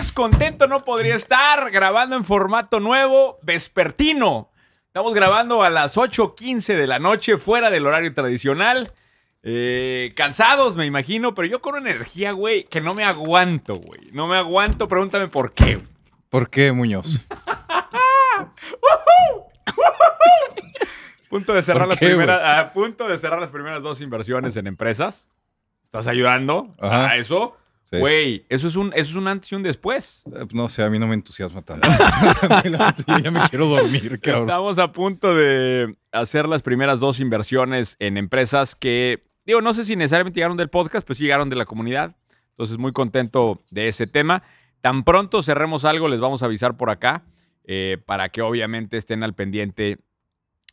más contento no podría estar grabando en formato nuevo, vespertino. Estamos grabando a las 8.15 de la noche, fuera del horario tradicional. Eh, cansados, me imagino, pero yo con una energía, güey, que no me aguanto, güey. No me aguanto, pregúntame por qué. ¿Por qué, Muñoz? Punto de cerrar ¿Por las qué, primeras, a punto de cerrar las primeras dos inversiones en empresas. ¿Estás ayudando Ajá. a eso? Sí. Güey, eso es un, eso es un antes y un después. Eh, No sé, a mí no me entusiasma tanto. Yo ya me quiero dormir, cabrón. Estamos a punto de hacer las primeras dos inversiones en empresas que, digo, no sé si necesariamente llegaron del podcast, pues sí llegaron de la comunidad. Entonces, muy contento de ese tema. Tan pronto cerremos algo, les vamos a avisar por acá eh, para que obviamente estén al pendiente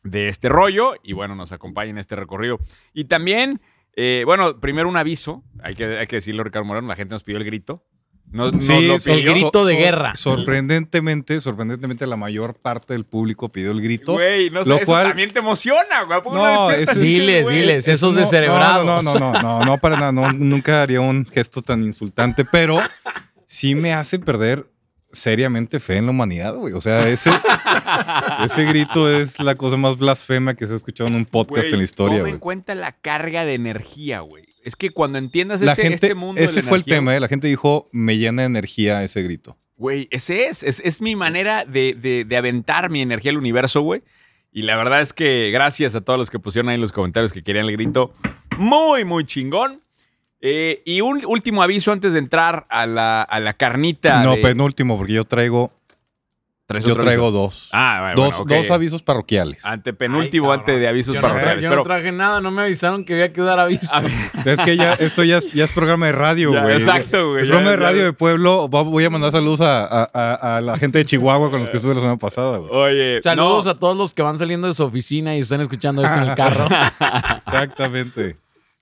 de este rollo y bueno, nos acompañen en este recorrido. Y también, eh, bueno, primero un aviso, hay que, hay que decirlo, Ricardo Moreno, la gente nos pidió el grito. Nos, nos lo so- pidió. El grito de so- guerra. Sorprendentemente, sorprendentemente, la mayor parte del público pidió el grito. Güey, no sé, lo eso cual- también te emociona, güey. ¿A poco No, eso es- Diles, güey? diles, esos No, descerebrados. No, no, no, no, no, no, para nada. no, nunca haría un gesto tan insultante, pero sí me hace perder seriamente fe en la humanidad, güey. O sea, ese, ese grito es la cosa más blasfema que se ha escuchado en un podcast Güey, en la historia, Toma en güey. cuenta la carga de energía, güey. Es que cuando entiendas La este, gente, este mundo de ese la fue el tema, ¿eh? La gente dijo, me llena de energía ese grito. Güey, ese es, es. es mi manera de, de- de aventar mi energía al universo, güey. Y la verdad es que gracias a todos los que pusieron ahí en los comentarios que querían el grito. Muy, muy chingón. Eh, y un último aviso antes de entrar a la, a la carnita. No, de- penúltimo, porque yo traigo, ¿Traes yo traigo aviso? dos. Ah, bueno, dos, dos avisos parroquiales. Antepenúltimo Ay, antes de avisos yo no, parroquiales. yo pero- no traje nada, no me avisaron que había que dar aviso. Es que ya, esto ya es, ya es programa de radio, Ya, güey. exacto, güey, Es programa de radio de pueblo. Voy a mandar saludos a, a- a- a la gente de Chihuahua con los que estuve la semana pasada, güey. Oye, Saludos no. a todos los que van saliendo de su oficina y están escuchando esto en el carro. Exactamente.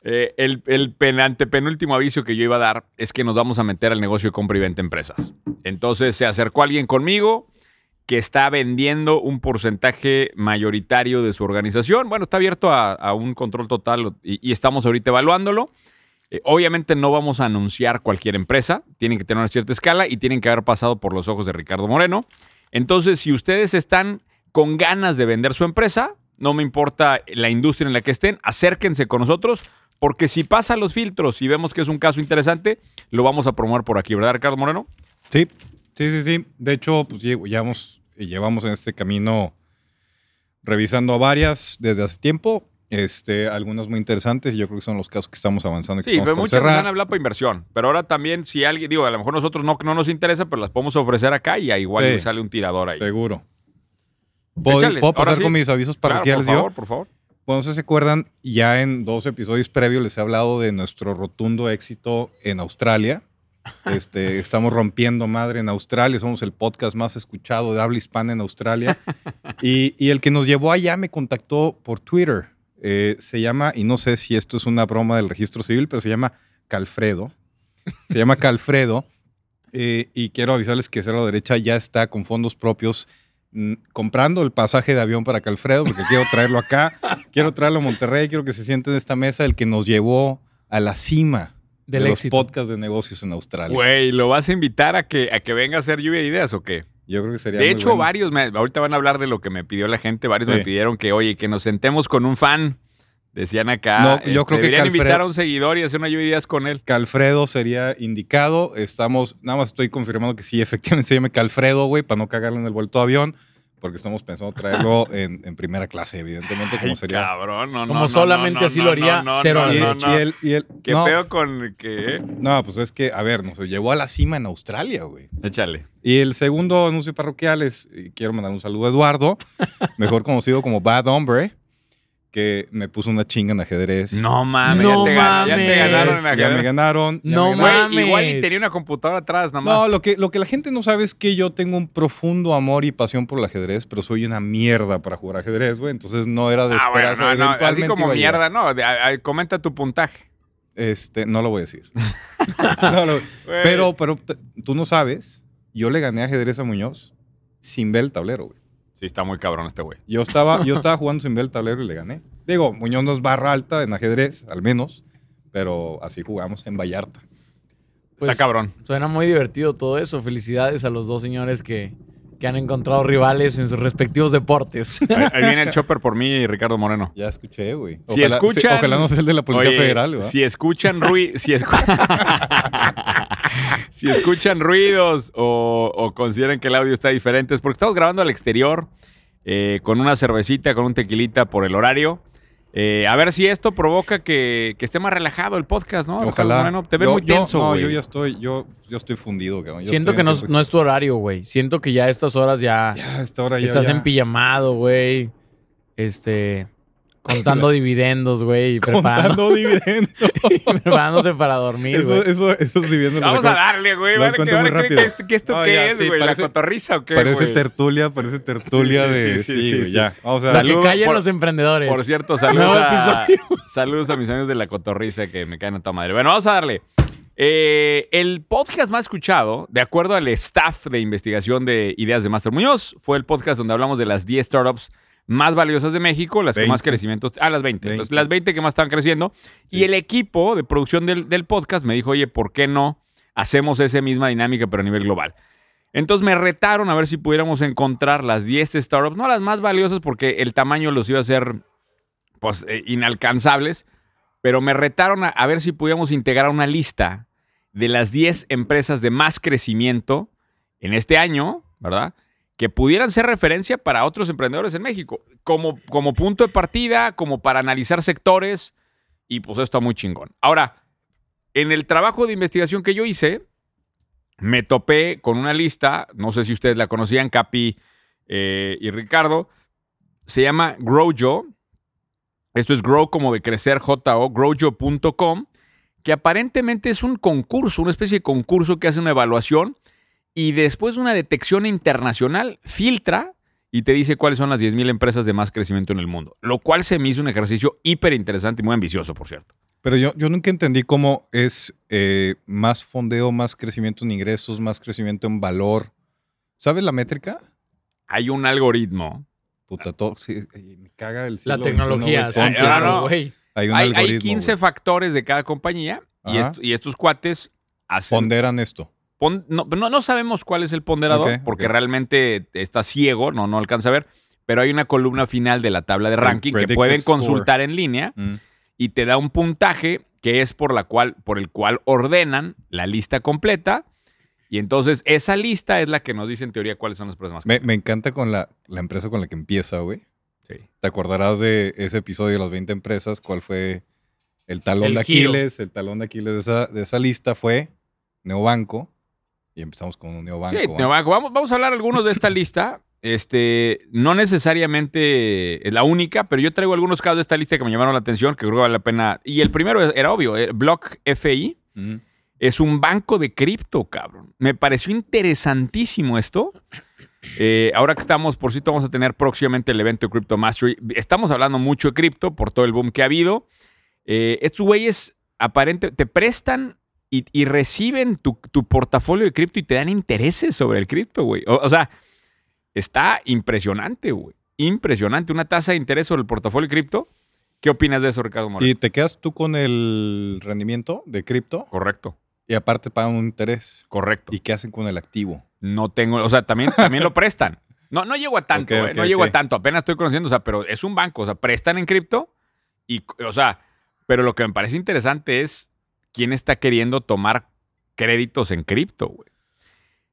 Eh, el, el pen- antepenúltimo aviso que yo iba a dar es que nos vamos a meter al negocio de compra y venta empresas. Entonces se acercó alguien conmigo que está vendiendo un porcentaje mayoritario de su organización. Bueno, está abierto a, un control total y, y estamos ahorita evaluándolo. Eh, obviamente no vamos a anunciar cualquier empresa, tienen que tener una cierta escala y tienen que haber pasado por los ojos de Ricardo Moreno. Entonces, si ustedes están con ganas de vender su empresa, no me importa la industria en la que estén, acérquense con nosotros, porque si pasan los filtros y vemos que es un caso interesante, lo vamos a promover por aquí, ¿verdad, Ricardo Moreno? Sí, sí, sí, sí. De hecho, pues lle- llevamos, llevamos en este camino revisando a varias desde hace tiempo. Este, algunas muy interesantes y yo creo que son los casos que estamos avanzando. que Sí, pero por muchas cerrar. han hablado para inversión, pero ahora también si alguien, digo, a lo mejor nosotros no, no nos interesa, pero las podemos ofrecer acá y ahí igual Sí. sale un tirador ahí. Seguro. ¿Puedo, Échale, puedo ahora pasar sí. con mis avisos Claro, parroquiales por yo? favor, por favor. Bueno, no sé si se acuerdan, ya en dos episodios previos les he hablado de nuestro rotundo éxito en Australia. Este, estamos rompiendo madre en Australia, somos el podcast más escuchado de habla hispana en Australia. Y, y el que nos llevó allá me contactó por Twitter. Eh, se llama, y no sé si esto es una broma del registro civil, pero se llama Calfredo. Se llama Calfredo. Eh, y quiero avisarles que Cero Derecha ya está con fondos propios comprando el pasaje de avión para Calfredo, porque quiero traerlo acá, quiero traerlo a Monterrey, quiero que se siente en esta mesa el que nos llevó a la cima Del de los podcasts de negocios en Australia. Güey, ¿lo vas a invitar a que, a que venga a hacer lluvia de ideas o qué? Yo creo que sería De muy hecho, bueno. varios, me- ahorita van a hablar de lo que me pidió la gente, varios me pidieron que, oye, que nos sentemos con un fan. Decían acá. No, yo este, creo que deberían Calfred- invitar a un seguidor y hacer una lluvia con él. Calfredo sería indicado. Estamos, nada más estoy confirmando que sí, efectivamente se llama Calfredo, güey, para no cagarle en el vuelto de avión, porque estamos pensando traerlo en, en primera clase, evidentemente, como Ay, sería. cabrón, no, no, Como no, solamente no, así lo haría no, no, cero Y, y él, y él- ¿Qué no, pedo con que? no, pues es que, a ver, nos llevó a la cima en Australia, güey. Échale. Y el segundo anuncio parroquial es, y quiero mandar un saludo a Eduardo, mejor conocido como Bad Hombre, que me puso una chinga en ajedrez. No mames, No ya, te, gan- ya te mames. ganaron en ya ajedrez. me ganaron. ya No me ganaron. Güey, igual y mames. tenía una computadora atrás, nada más. No, lo que, lo que la gente no sabe es que yo tengo un profundo amor y pasión por el ajedrez, pero soy una mierda para jugar ajedrez, güey. Entonces no era de Ah, bueno, esperar. no, no, así como mierda, no. de- a- a- comenta tu puntaje. Este, no lo voy a decir. No lo- Güey. pero, pero tú no sabes, yo le gané ajedrez a Muñoz sin ver el tablero, güey. Sí, está muy cabrón este güey. Yo estaba, yo estaba jugando sin ver el tablero y le gané. Digo, Muñoz no es barra alta en ajedrez, al menos, pero así jugamos en Vallarta. Pues, está cabrón. Suena muy divertido todo eso. Felicidades a los dos señores que, que han encontrado rivales en sus respectivos deportes. Ahí, ahí viene el chopper por mí y Ricardo Moreno. Ya escuché, güey. Si Ojalá- escuchan- Ojalá no sea el de la Policía Oye, Federal, ¿verdad? Si escuchan ruidos, si, escu- si escuchan ruidos o, o consideran que el audio está diferente, es porque estamos grabando al exterior eh, con una cervecita, con un tequilita por el horario. Eh, a ver si esto provoca que, que esté más relajado el podcast, ¿no? Ojalá. Te Yo- muy tenso, No, güey. yo ya estoy, yo, yo estoy fundido, cabrón. Yo Siento que no, no es tu horario, güey. Siento que ya a estas horas ya, Ya, a esta hora ya. estás ya. en pijamado, güey. Este. Contando dividendos, güey. Y preparando, Contando dividendos. y preparándote para dormir, eso, güey. eso, esos dividendos. Vamos a darle, güey. cuento que- muy van a creer rápido. que esto- que esto No, qué ya, es, sí, güey? ¿La cotorriza o qué, Parece tertulia, parece tertulia Sí, sí, de. sí, Sí, sí, ya. Vamos a Para Salud que callen por- los emprendedores. Por cierto, saludos a, saludos a mis amigos de la cotorriza que me caen a toda madre. Bueno, vamos a darle. Eh, el podcast más escuchado, de acuerdo al staff de investigación de ideas de Master Muñoz, fue el podcast donde hablamos de las 10 startups más valiosas de México, las que 20. más crecimiento... Ah, las 20. 20. Las- Las 20 que más estaban creciendo. Y el equipo de producción del, del podcast me dijo, oye, ¿por qué no hacemos esa misma dinámica pero a nivel global? Entonces me retaron a ver si pudiéramos encontrar las 10 startups, no las más valiosas porque el tamaño los iba a hacer pues eh, inalcanzables, pero me retaron a, a ver si podíamos integrar una lista de las 10 empresas de más crecimiento en este año, ¿verdad? Que pudieran ser referencia para otros emprendedores en México, como, como punto de partida, como para analizar sectores, y pues eso está muy chingón. Ahora, en el trabajo de investigación que yo hice, me topé con una lista, no sé si ustedes la conocían, Capi eh, y Ricardo, se llama GrowJo. Esto es grow como de crecer, J-O, growjo.com, que aparentemente es un concurso, una especie de concurso que hace una evaluación y después de una detección internacional filtra y te dice cuáles son las 10.000 empresas de más crecimiento en el mundo. Lo cual se me hizo un ejercicio hiper interesante y muy ambicioso, por cierto. Pero yo, yo nunca entendí cómo es eh, más fondeo, más crecimiento en ingresos, más crecimiento en valor. ¿Sabes la métrica? Hay un algoritmo. Puta, todo, sí, me caga el La siglo tecnología. XXI, tonto, ahora claro. Hay un Hay, hay algoritmo. 15 güey. factores de cada compañía y, esto- y estos cuates hacen... Ponderan esto. Pon- no, no, no sabemos cuál es el ponderador Ok, porque ok. realmente está ciego, no, no alcanza a ver, pero hay una columna final de la tabla de ranking que pueden score. consultar en línea Mm. y te da un puntaje que es por, la cual, por el cual ordenan la lista completa. Y entonces esa lista es la que nos dice en teoría cuáles son las empresas más Me, me encanta con la, la empresa con la que empieza, güey. Sí. ¿Te acordarás de ese episodio de las 20 empresas? ¿Cuál fue el talón El de giro. Aquiles? El talón de Aquiles de esa, de esa lista fue Neobanco. Y empezamos con un Neobanco. Sí. Neobanco. Vamos, vamos a hablar algunos de esta lista. Este, no necesariamente es la única, pero yo traigo algunos casos de esta lista que me llamaron la atención, que creo que vale la pena. Y el primero era obvio, eh, Block FI Mm. es un banco de cripto, cabrón. Me pareció interesantísimo esto. Eh, ahora que estamos, por cierto, vamos a tener próximamente el evento de Crypto Mastery. Estamos hablando mucho de cripto por todo el boom que ha habido. Eh, estos güeyes aparente, te prestan y, y reciben tu, tu portafolio de cripto y te dan intereses sobre el cripto, güey. O, o sea, está impresionante, güey. Impresionante. Una tasa de interés sobre el portafolio de cripto. ¿Qué opinas de eso, Ricardo Moreno? Y te quedas tú con el rendimiento de cripto Correcto, y aparte pagan un interés. correcto. ¿Y qué hacen con el activo? No tengo, o sea, también, también lo prestan. No, no llego a tanto, Ok, eh, no llego ok. a tanto, apenas estoy conociendo, o sea, pero es un banco, o sea, prestan en cripto y, o sea, pero lo que me parece interesante es quién está queriendo tomar créditos en cripto, güey.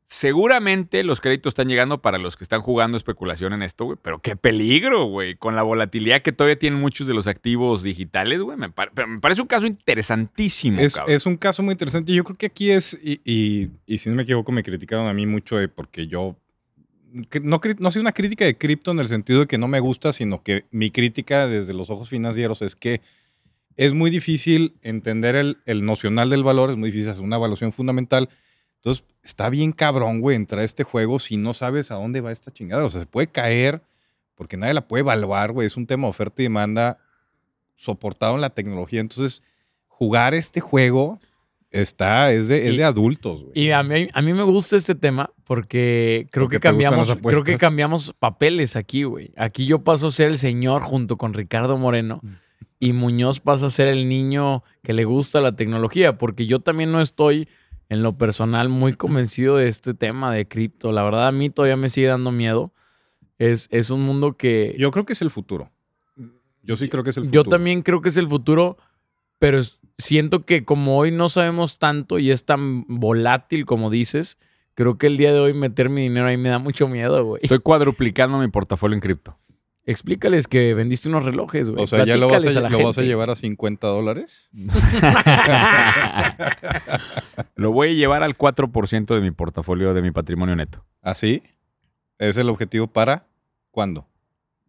Seguramente los créditos están llegando para los que están jugando especulación en esto, güey, pero qué peligro, güey, con la volatilidad que todavía tienen muchos de los activos digitales, güey, me, me parece un caso interesantísimo, Es, cabrón. es un caso muy interesante. Yo creo que aquí es, y, y- y si no me equivoco, me criticaron a mí mucho de porque yo no, no soy una crítica de cripto en el sentido de que no me gusta, sino que mi crítica desde los ojos financieros es que es muy difícil entender el, el nocional del valor, es muy difícil hacer una evaluación fundamental. Entonces, está bien cabrón, güey, entrar a este juego si no sabes a dónde va esta chingada. O sea, se puede caer porque nadie la puede evaluar, güey. Es un tema de oferta y demanda soportado en la tecnología. Entonces, jugar este juego Está, es de, es de adultos, güey. Y a mí, a mí me gusta este tema porque creo Porque que cambiamos, creo que cambiamos papeles aquí, güey. Aquí yo paso a ser el señor junto con Ricardo Moreno y Muñoz pasa a ser el niño que le gusta la tecnología, porque yo también no estoy en lo personal muy convencido de este tema de cripto. La verdad a mí todavía me sigue dando miedo. Es, es un mundo que Yo creo que es el futuro. Yo sí creo que es el futuro. yo también creo que es el futuro, pero es- siento que como hoy no sabemos tanto y es tan volátil como dices, creo que el día de hoy meter mi dinero ahí me da mucho miedo, güey. Estoy cuadruplicando mi portafolio en cripto. Explícales que vendiste unos relojes, güey. O sea, ya lo vas, a, lo vas llevar a 50 dólares. Lo voy a llevar al 4% de mi portafolio, de mi patrimonio neto. ¿Así? ¿Es el objetivo para cuándo?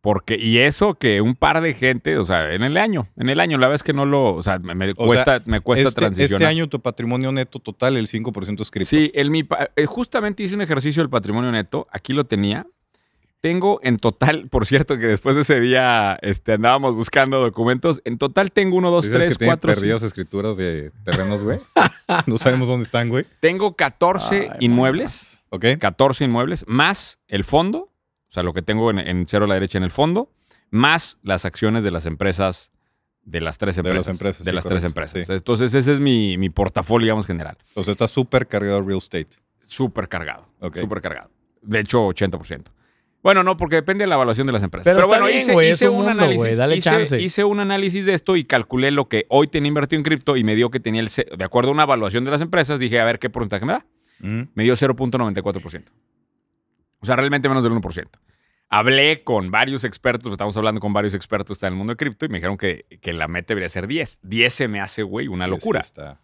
Porque, y eso que un par de gente, o sea, en el año, en el año, la vez que no lo, o sea, me, me O cuesta, me cuesta Este, transicionar. este año tu patrimonio neto total, el 5% es cripto. Sí, el, mi, eh, justamente hice un ejercicio del patrimonio neto, aquí lo tenía. Tengo en total, por cierto, que después de ese día este, andábamos buscando documentos. En total tengo uno, dos, ¿Sí sabes tres, que cuatro, perdidas cinco. escrituras de terrenos, güey? no sabemos dónde están, güey. Tengo 14 Ay, inmuebles, ¿Ok? 14 inmuebles, más el fondo, o sea, lo que tengo en, en cero a la derecha en el fondo, más las acciones de las empresas, de las tres De empresas. las empresas, De sí, las tres empresas. sí. Entonces, ese es mi, mi portafolio, digamos, general. O sea, está súper cargado de real estate. Súper cargado. Ok. Súper cargado. De hecho, 80%. Bueno, no, porque depende de la evaluación de las empresas. Pero bueno, bien, hice, hice un mundo, análisis. dale hice, un análisis de esto y calculé lo que hoy tenía invertido en cripto y me dio que tenía el. De acuerdo a una evaluación de las empresas, dije, a ver qué porcentaje me da. Mm. Me dio 0.94%. O sea, realmente menos del 1%. Hablé con varios expertos, estamos hablando con varios expertos en el mundo de cripto y me dijeron que, que la meta debería ser 10. 10 se me hace, güey, una Sí, locura. sí está.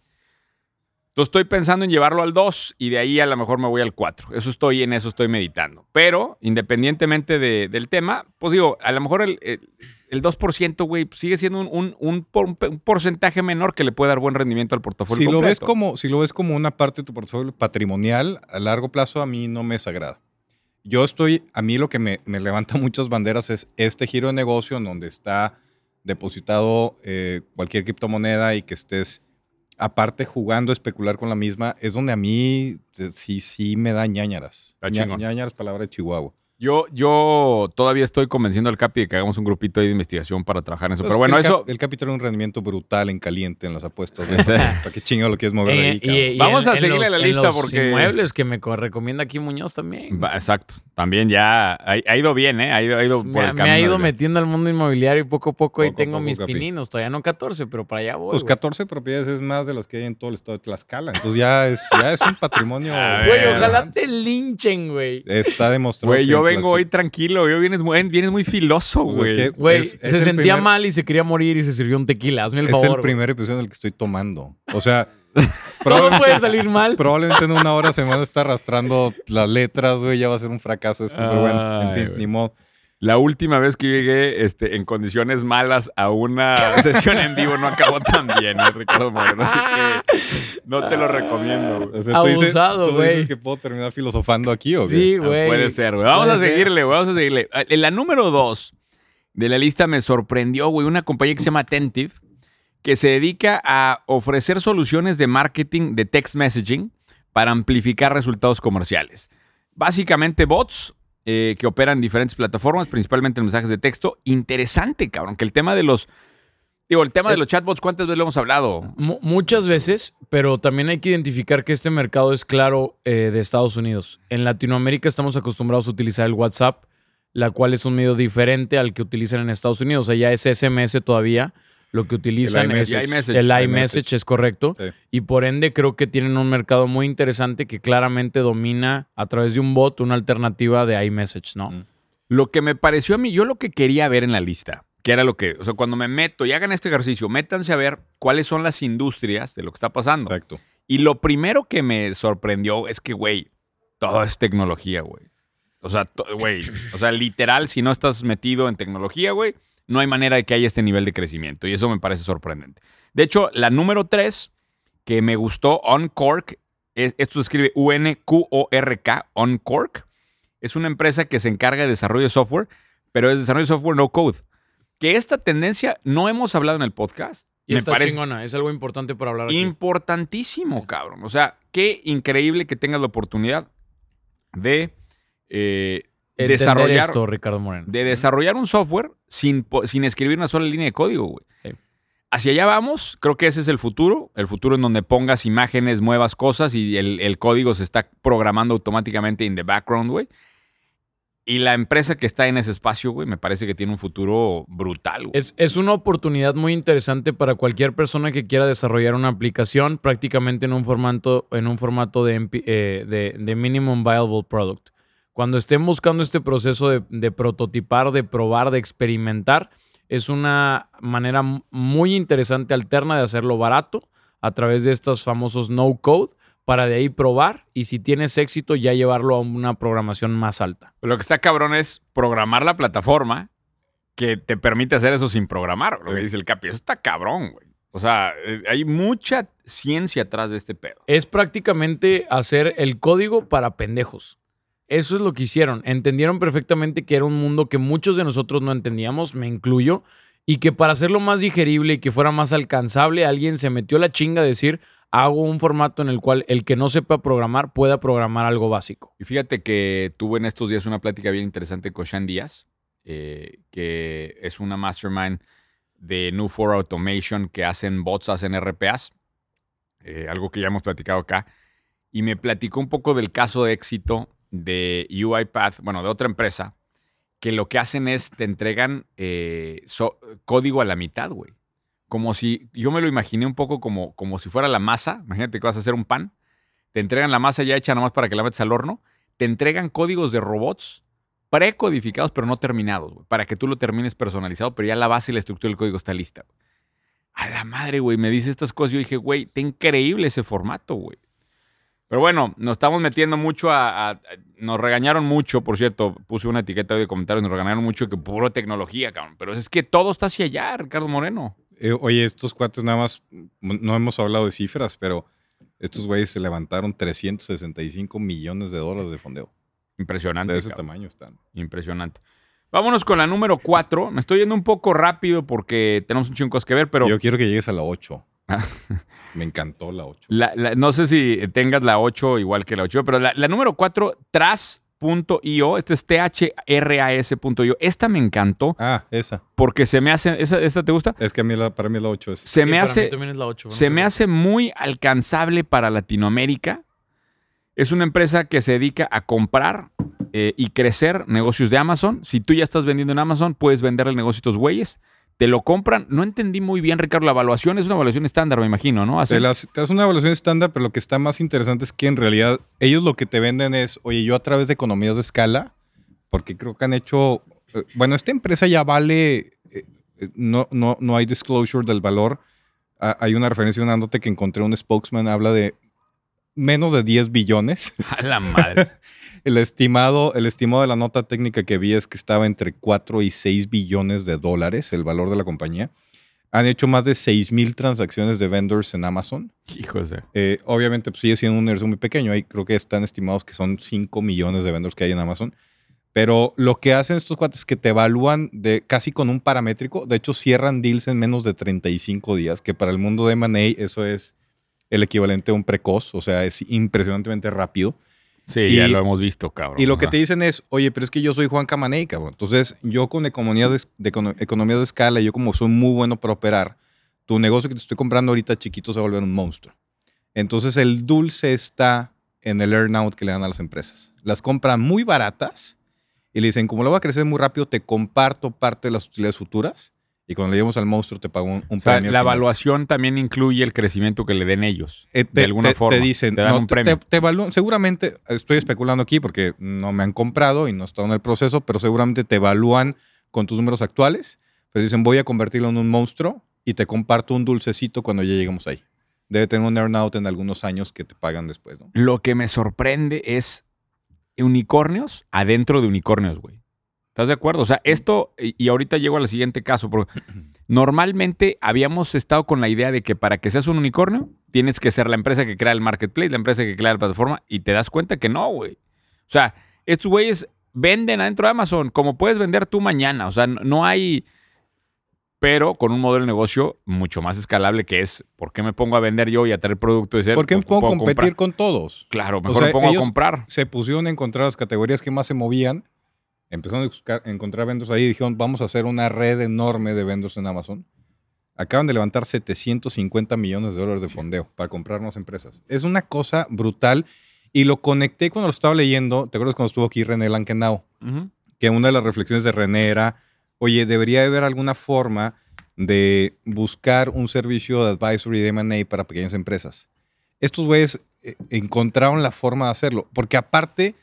Entonces estoy pensando en llevarlo al 2 y de ahí a lo mejor me voy al 4. Eso estoy, en eso estoy meditando. Pero independientemente de- del tema, pues digo, a lo mejor el, el, el 2%, güey, sigue siendo un, un- un por- un porcentaje menor que le puede dar buen rendimiento al portafolio Si lo, ves como, si lo ves como una parte de tu portafolio patrimonial, a largo plazo a mí no me desagrada. Yo estoy, a mí lo que me, me levanta muchas banderas es este giro de negocio en donde está depositado eh, cualquier criptomoneda y que estés aparte jugando a especular con la misma, es donde a mí eh, sí, sí me da ñañaras. Ña- ñañaras, palabra de Chihuahua. Yo, yo todavía estoy convenciendo al Capi de que hagamos un grupito ahí de investigación para trabajar en eso. Pues Pero bueno, el eso... cap- el capital tiene un rendimiento brutal en caliente en las apuestas. ¿Para qué chingo lo quieres mover Eh, ahí, y- cabrón? y Vamos a seguirle los- la en lista los porque- inmuebles que me co- recomienda aquí Muñoz también. Va, exacto. También ya ha, ha ido bien, ¿eh? Ha ido, ha ido me, por ha- el me ha ido metiendo al mundo inmobiliario y poco a poco ahí Poco a tengo poco, mis Capi. pininos. Todavía no 14, pero para allá voy. Pues güey. 14 propiedades es más de las que hay en todo el estado de Tlaxcala. Entonces ya es, ya es un patrimonio. Güey, ojalá te linchen, güey. Está demostrado. Güey, yo en vengo Tlaxcala- hoy tranquilo. Yo vienes muy, vienes muy filoso, Pues es güey. que Güey, es- es se el sentía primer- mal y se quería morir y se sirvió un tequila. Hazme el Es favor. el güey. primer episodio en el que estoy tomando. O sea, Todo probablemente, puede salir mal. probablemente en una hora se me van a estar arrastrando las letras, güey. Ya va a ser un fracaso esto, pero bueno, en fin, güey. ni modo. La última vez que llegué este, en condiciones malas a una sesión en vivo no acabó tan bien, ¿eh, Ricardo Moreno. Así que no te lo recomiendo. güey. O sea, tú dices- Abusado, ¿tú güey. dices que puedo terminar filosofando aquí o qué? Sí, No güey. puede ser, güey. Vamos Puede a seguirle, güey. Vamos a seguirle. Ah, En la número dos de la lista me sorprendió, güey, una compañía que se llama Attentive, que se dedica a ofrecer soluciones de marketing de text messaging para amplificar resultados comerciales. Básicamente bots eh, que operan en diferentes plataformas, principalmente en mensajes de texto. Interesante, cabrón, que el tema de los... Digo, el tema de los chatbots, ¿cuántas veces lo hemos hablado? Mu- muchas veces, pero también hay que identificar que este mercado es claro eh, de Estados Unidos. En Latinoamérica estamos acostumbrados a utilizar el WhatsApp, la cual es un medio diferente al que utilizan en Estados Unidos. Allá es SMS todavía. Lo que utilizan es iMessage. iMessage. el iMessage. es correcto. Sí. Y por ende creo que tienen un mercado muy interesante que claramente domina a través de un bot una alternativa de iMessage, ¿no? Mm. Lo que me pareció a mí, yo lo que quería ver en la lista, que era lo que, o sea, cuando me meto y hagan este ejercicio, métanse a ver cuáles son las industrias de lo que está pasando. Exacto. Y lo primero que me sorprendió es que, güey, todo es tecnología, güey. O sea, güey, o sea, literal, si no estás metido en tecnología, güey, no hay manera de que haya este nivel de crecimiento. Y eso me parece sorprendente. De hecho, la número tres que me gustó, OnCork, es, esto se escribe U-N-Q-O-R-K, OnCork. Es una empresa que se encarga de desarrollo de software, pero es desarrollo de software no code. Que esta tendencia no hemos hablado en el podcast Y me está parece chingona, es algo importante para hablar aquí. importantísimo, cabrón. O sea, qué increíble que tengas la oportunidad de eh, desarrollar, esto, Ricardo Moreno. de desarrollar un software sin, sin escribir una sola línea de código, güey. Sí. Hacia allá vamos, creo que ese es el futuro, el futuro en donde pongas imágenes, muevas cosas y el, el código se está programando automáticamente in the background, güey. Y la empresa que está en ese espacio, güey, me parece que tiene un futuro brutal, güey. Es, es una oportunidad muy interesante para cualquier persona que quiera desarrollar una aplicación prácticamente en un formato, en un formato de, eh, de, de Minimum Viable Product. Cuando estén buscando este proceso de, de prototipar, de probar, de experimentar, es una manera muy interesante, alterna de hacerlo barato a través de estos famosos no-code para de ahí probar y si tienes éxito ya llevarlo a una programación más alta. Lo que está cabrón es programar la plataforma que te permite hacer eso sin programar. Lo que dice el Capi, eso está cabrón, güey. O sea, eh, hay mucha ciencia atrás de este pedo. Es prácticamente hacer el código para pendejos. Eso es lo que hicieron. Entendieron perfectamente que era un mundo que muchos de nosotros no entendíamos, me incluyo, y que para hacerlo más digerible y que fuera más alcanzable, alguien se metió la chinga a decir, hago un formato en el cual el que no sepa programar pueda programar algo básico. Y fíjate que tuve en estos días una plática bien interesante con Sean Díaz, eh, que es una mastermind de New for Automation que hacen bots, hacen RPAs, eh, algo que ya hemos platicado acá. Y me platicó un poco del caso de éxito de UiPath, bueno, de otra empresa, que lo que hacen es te entregan eh, código a la mitad, güey. Como si, yo me lo imaginé un poco como, como si fuera la masa. Imagínate que vas a hacer un pan. Te entregan la masa ya hecha nomás para que la metas al horno. Te entregan códigos de robots precodificados, pero no terminados, para que tú lo termines personalizado, pero ya la base y la estructura del código está lista. A la madre, güey, me dice estas cosas. Yo dije, güey, está increíble ese formato, güey. Pero bueno, nos estamos metiendo mucho a, a- a- Nos regañaron mucho, por cierto, puse una etiqueta de comentarios, nos regañaron mucho que puro tecnología, cabrón. Pero es que todo está hacia allá, Ricardo Moreno. Eh, oye, estos cuates nada más, mm, no hemos hablado de cifras, pero estos güeyes se levantaron 365 millones de dólares de fondeo. Impresionante. De ese cabrón. tamaño están. Impresionante. Vámonos con la número 4. Me estoy yendo un poco rápido porque tenemos un chingo que ver, pero Yo quiero que llegues a la 8. Me encantó la 8. la- la- no sé si tengas la 8 igual que la 8, pero la, la número 4, tras.io, este es thras.io. Esta me encantó Ah, esa. porque se me hace, ¿esa, esta te gusta? Es que a mí la- para mí la 8 es. Se Sí, me para hace, mí también es la ocho, no se sé me hace muy alcanzable para Latinoamérica. Es una empresa que se dedica a comprar eh, y crecer negocios de Amazon. Si tú ya estás vendiendo en Amazon, puedes vender el negocio a estos güeyes. Te lo compran. No entendí muy bien, Ricardo, la evaluación. Es una evaluación estándar, me imagino, ¿no? Hacen- Te, una evaluación estándar, pero lo que está más interesante es que en realidad ellos lo que te venden es, oye, yo a través de economías de escala, porque creo que han hecho, eh, bueno, esta empresa ya vale, eh, eh, no, no, no hay disclosure del valor. Hay una referencia, una nota que encontré, un spokesman habla de menos de 10 billones. A la madre. El estimado, el estimado de la nota técnica que vi es que estaba entre 4 y 6 billones de dólares el valor de la compañía. Han hecho más de 6 mil transacciones de vendors en Amazon. Hijos de... Eh, obviamente, pues sigue siendo un universo muy pequeño. Ahí creo que están estimados que son 5 millones de vendors que hay en Amazon. Pero lo que hacen estos cuates es que te evalúan de casi con un paramétrico. De hecho, cierran deals en menos de 35 días, que para el mundo de M&A eso es el equivalente a un precoz. O sea, es impresionantemente rápido. Sí, Y- ya lo hemos visto, cabrón. Y lo que te dicen es, oye, pero es que yo soy Juan Camaney, cabrón. Entonces, yo con economía de, de econo- economía de escala, yo como soy muy bueno para operar, tu negocio que te estoy comprando ahorita chiquito se va a volver un monstruo. Entonces, el dulce está en el earnout que le dan a las empresas. Las compran muy baratas y le dicen, como lo va a crecer muy rápido, te comparto parte de las utilidades futuras y cuando le llevamos al monstruo te pago un, un O sea, premio. la final. evaluación también incluye el crecimiento que le den ellos. Eh, de alguna te, forma. Te dicen, Te dan no, un premio. te- evalúan- seguramente, estoy especulando aquí porque no me han comprado y no he estado en el proceso, pero seguramente te evalúan con tus números actuales. Pues dicen, voy a convertirlo en un monstruo y te comparto un dulcecito cuando ya lleguemos ahí. Debe tener un earnout en algunos años que te pagan después, ¿no? Lo que me sorprende es unicornios adentro de unicornios, güey. ¿Estás de acuerdo? O sea, esto, y ahorita llego al siguiente caso, porque normalmente habíamos estado con la idea de que para que seas un unicornio, tienes que ser la empresa que crea el marketplace, la empresa que crea la plataforma, y te das cuenta que no, güey. O sea, estos güeyes venden adentro de Amazon como puedes vender tú mañana. O sea, no- hay... pero con un modelo de negocio mucho más escalable que es, ¿por qué me pongo a vender yo y a traer producto y ser? ¿Por qué pues, puedo puedo competir comprar. con todos? Claro, O mejor sea, me pongo a comprar. Se pusieron a encontrar las categorías que más se movían, empezaron a buscar- a encontrar vendors ahí y dijeron, vamos a hacer una red enorme de vendors en Amazon. Acaban de levantar 750 millones de dólares de fondeo para comprar más empresas. Es una cosa brutal y lo conecté cuando lo estaba leyendo. ¿Te acuerdas cuando estuvo aquí René Lankenau? Ujú. que una de las reflexiones de René era, oye, debería haber alguna forma de buscar un servicio de advisory de M&A para pequeñas empresas. Estos güeyes eh, encontraron la forma de hacerlo, porque aparte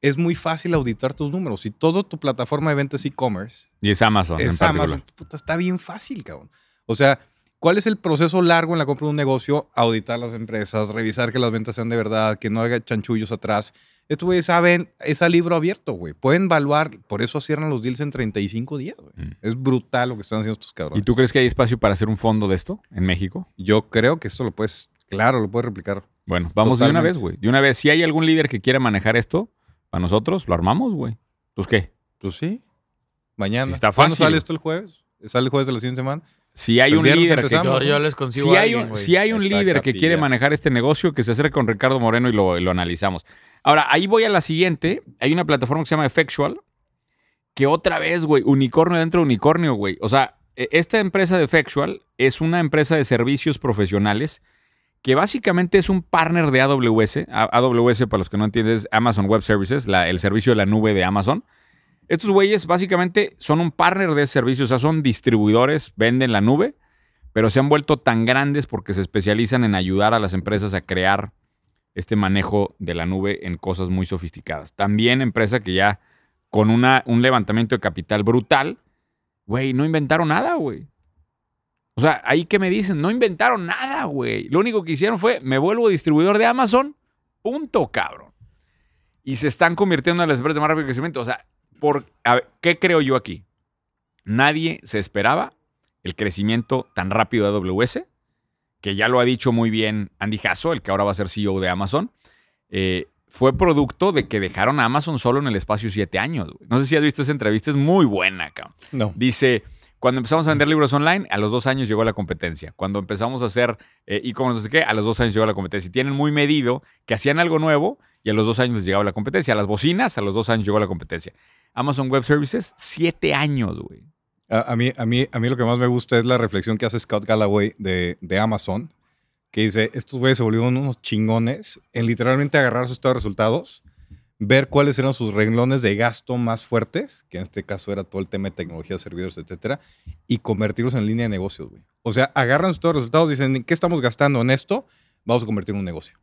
es muy fácil auditar tus números. Si toda tu plataforma de ventas e-commerce Y es Amazon en es particular. Amazon, puta, está bien fácil, cabrón. O sea, ¿cuál es el proceso largo en la compra de un negocio? Auditar las empresas, revisar que las ventas sean de verdad, que no haya chanchullos atrás. Estos güeyes saben, es a libro abierto, güey. Pueden evaluar, por eso cierran los deals en 35 días, güey. Mm. Es brutal lo que están haciendo estos cabrones. ¿Y tú crees que hay espacio para hacer un fondo de esto en México? Yo creo que esto lo puedes, claro, lo puedes replicar. Bueno, vamos de una vez, güey. De una vez. Si hay algún líder que quiera manejar esto, para nosotros lo armamos, güey. Pues qué. Pues sí. Mañana. Está ¿Cuándo sale esto el jueves? ¿Sale el jueves de la siguiente semana? Si hay un líder que, empezamos. Yo, yo les consigo si a hay alguien, un, güey. si hay un Está líder que quiere manejar este negocio, que se acerque con Ricardo Moreno y lo, lo analizamos. Ahora, ahí voy a la siguiente. Hay una plataforma que se llama Effectual, que otra vez, güey, unicornio dentro de unicornio, güey. O sea, e- esta empresa de Effectual es una empresa de servicios profesionales que básicamente es un partner de AWS. AWS, para los que no entienden, es Amazon Web Services, el servicio de la nube de Amazon. Estos güeyes básicamente son un partner de ese servicio, o sea, son distribuidores, venden la nube, pero se han vuelto tan grandes porque se especializan en ayudar a las empresas a crear este manejo de la nube en cosas muy sofisticadas. También empresa que ya con un levantamiento de capital brutal, güey, no inventaron nada, güey. O sea, ahí que me dicen, no inventaron nada, güey. Lo único que hicieron fue, me vuelvo distribuidor de Amazon, punto, cabrón. Y se están convirtiendo en las empresas de más rápido crecimiento. O sea, por, a ver, ¿qué creo yo aquí? Nadie se esperaba el crecimiento tan rápido de AWS, que ya lo ha dicho muy bien Andy Jasso, el que ahora va a ser CEO de Amazon. Eh, fue producto de que dejaron a Amazon solo en el espacio siete años. güey. No sé si has visto esa entrevista, es muy buena, cabrón. No. Dice, cuando empezamos a vender libros online, a los dos años llegó la competencia. Cuando empezamos a hacer eh, e-commerce, no sé qué, a los dos años llegó la competencia. Y tienen muy medido que hacían algo nuevo y a los dos años les llegaba la competencia. A las bocinas, a los dos años llegó la competencia. Amazon Web Services, siete años, güey. A, a mí, a, mí, a mí lo que más me gusta es la reflexión que hace Scott Galloway de, de Amazon, que dice, estos güeyes se volvieron unos chingones en literalmente agarrar sus resultados, ver cuáles eran sus renglones de gasto más fuertes, que en este caso era todo el tema de tecnología, servidores, etcétera, y convertirlos en línea de negocios, güey. O sea, agarran estados de resultados, dicen, ¿qué estamos gastando en esto? Vamos a convertir en un negocio.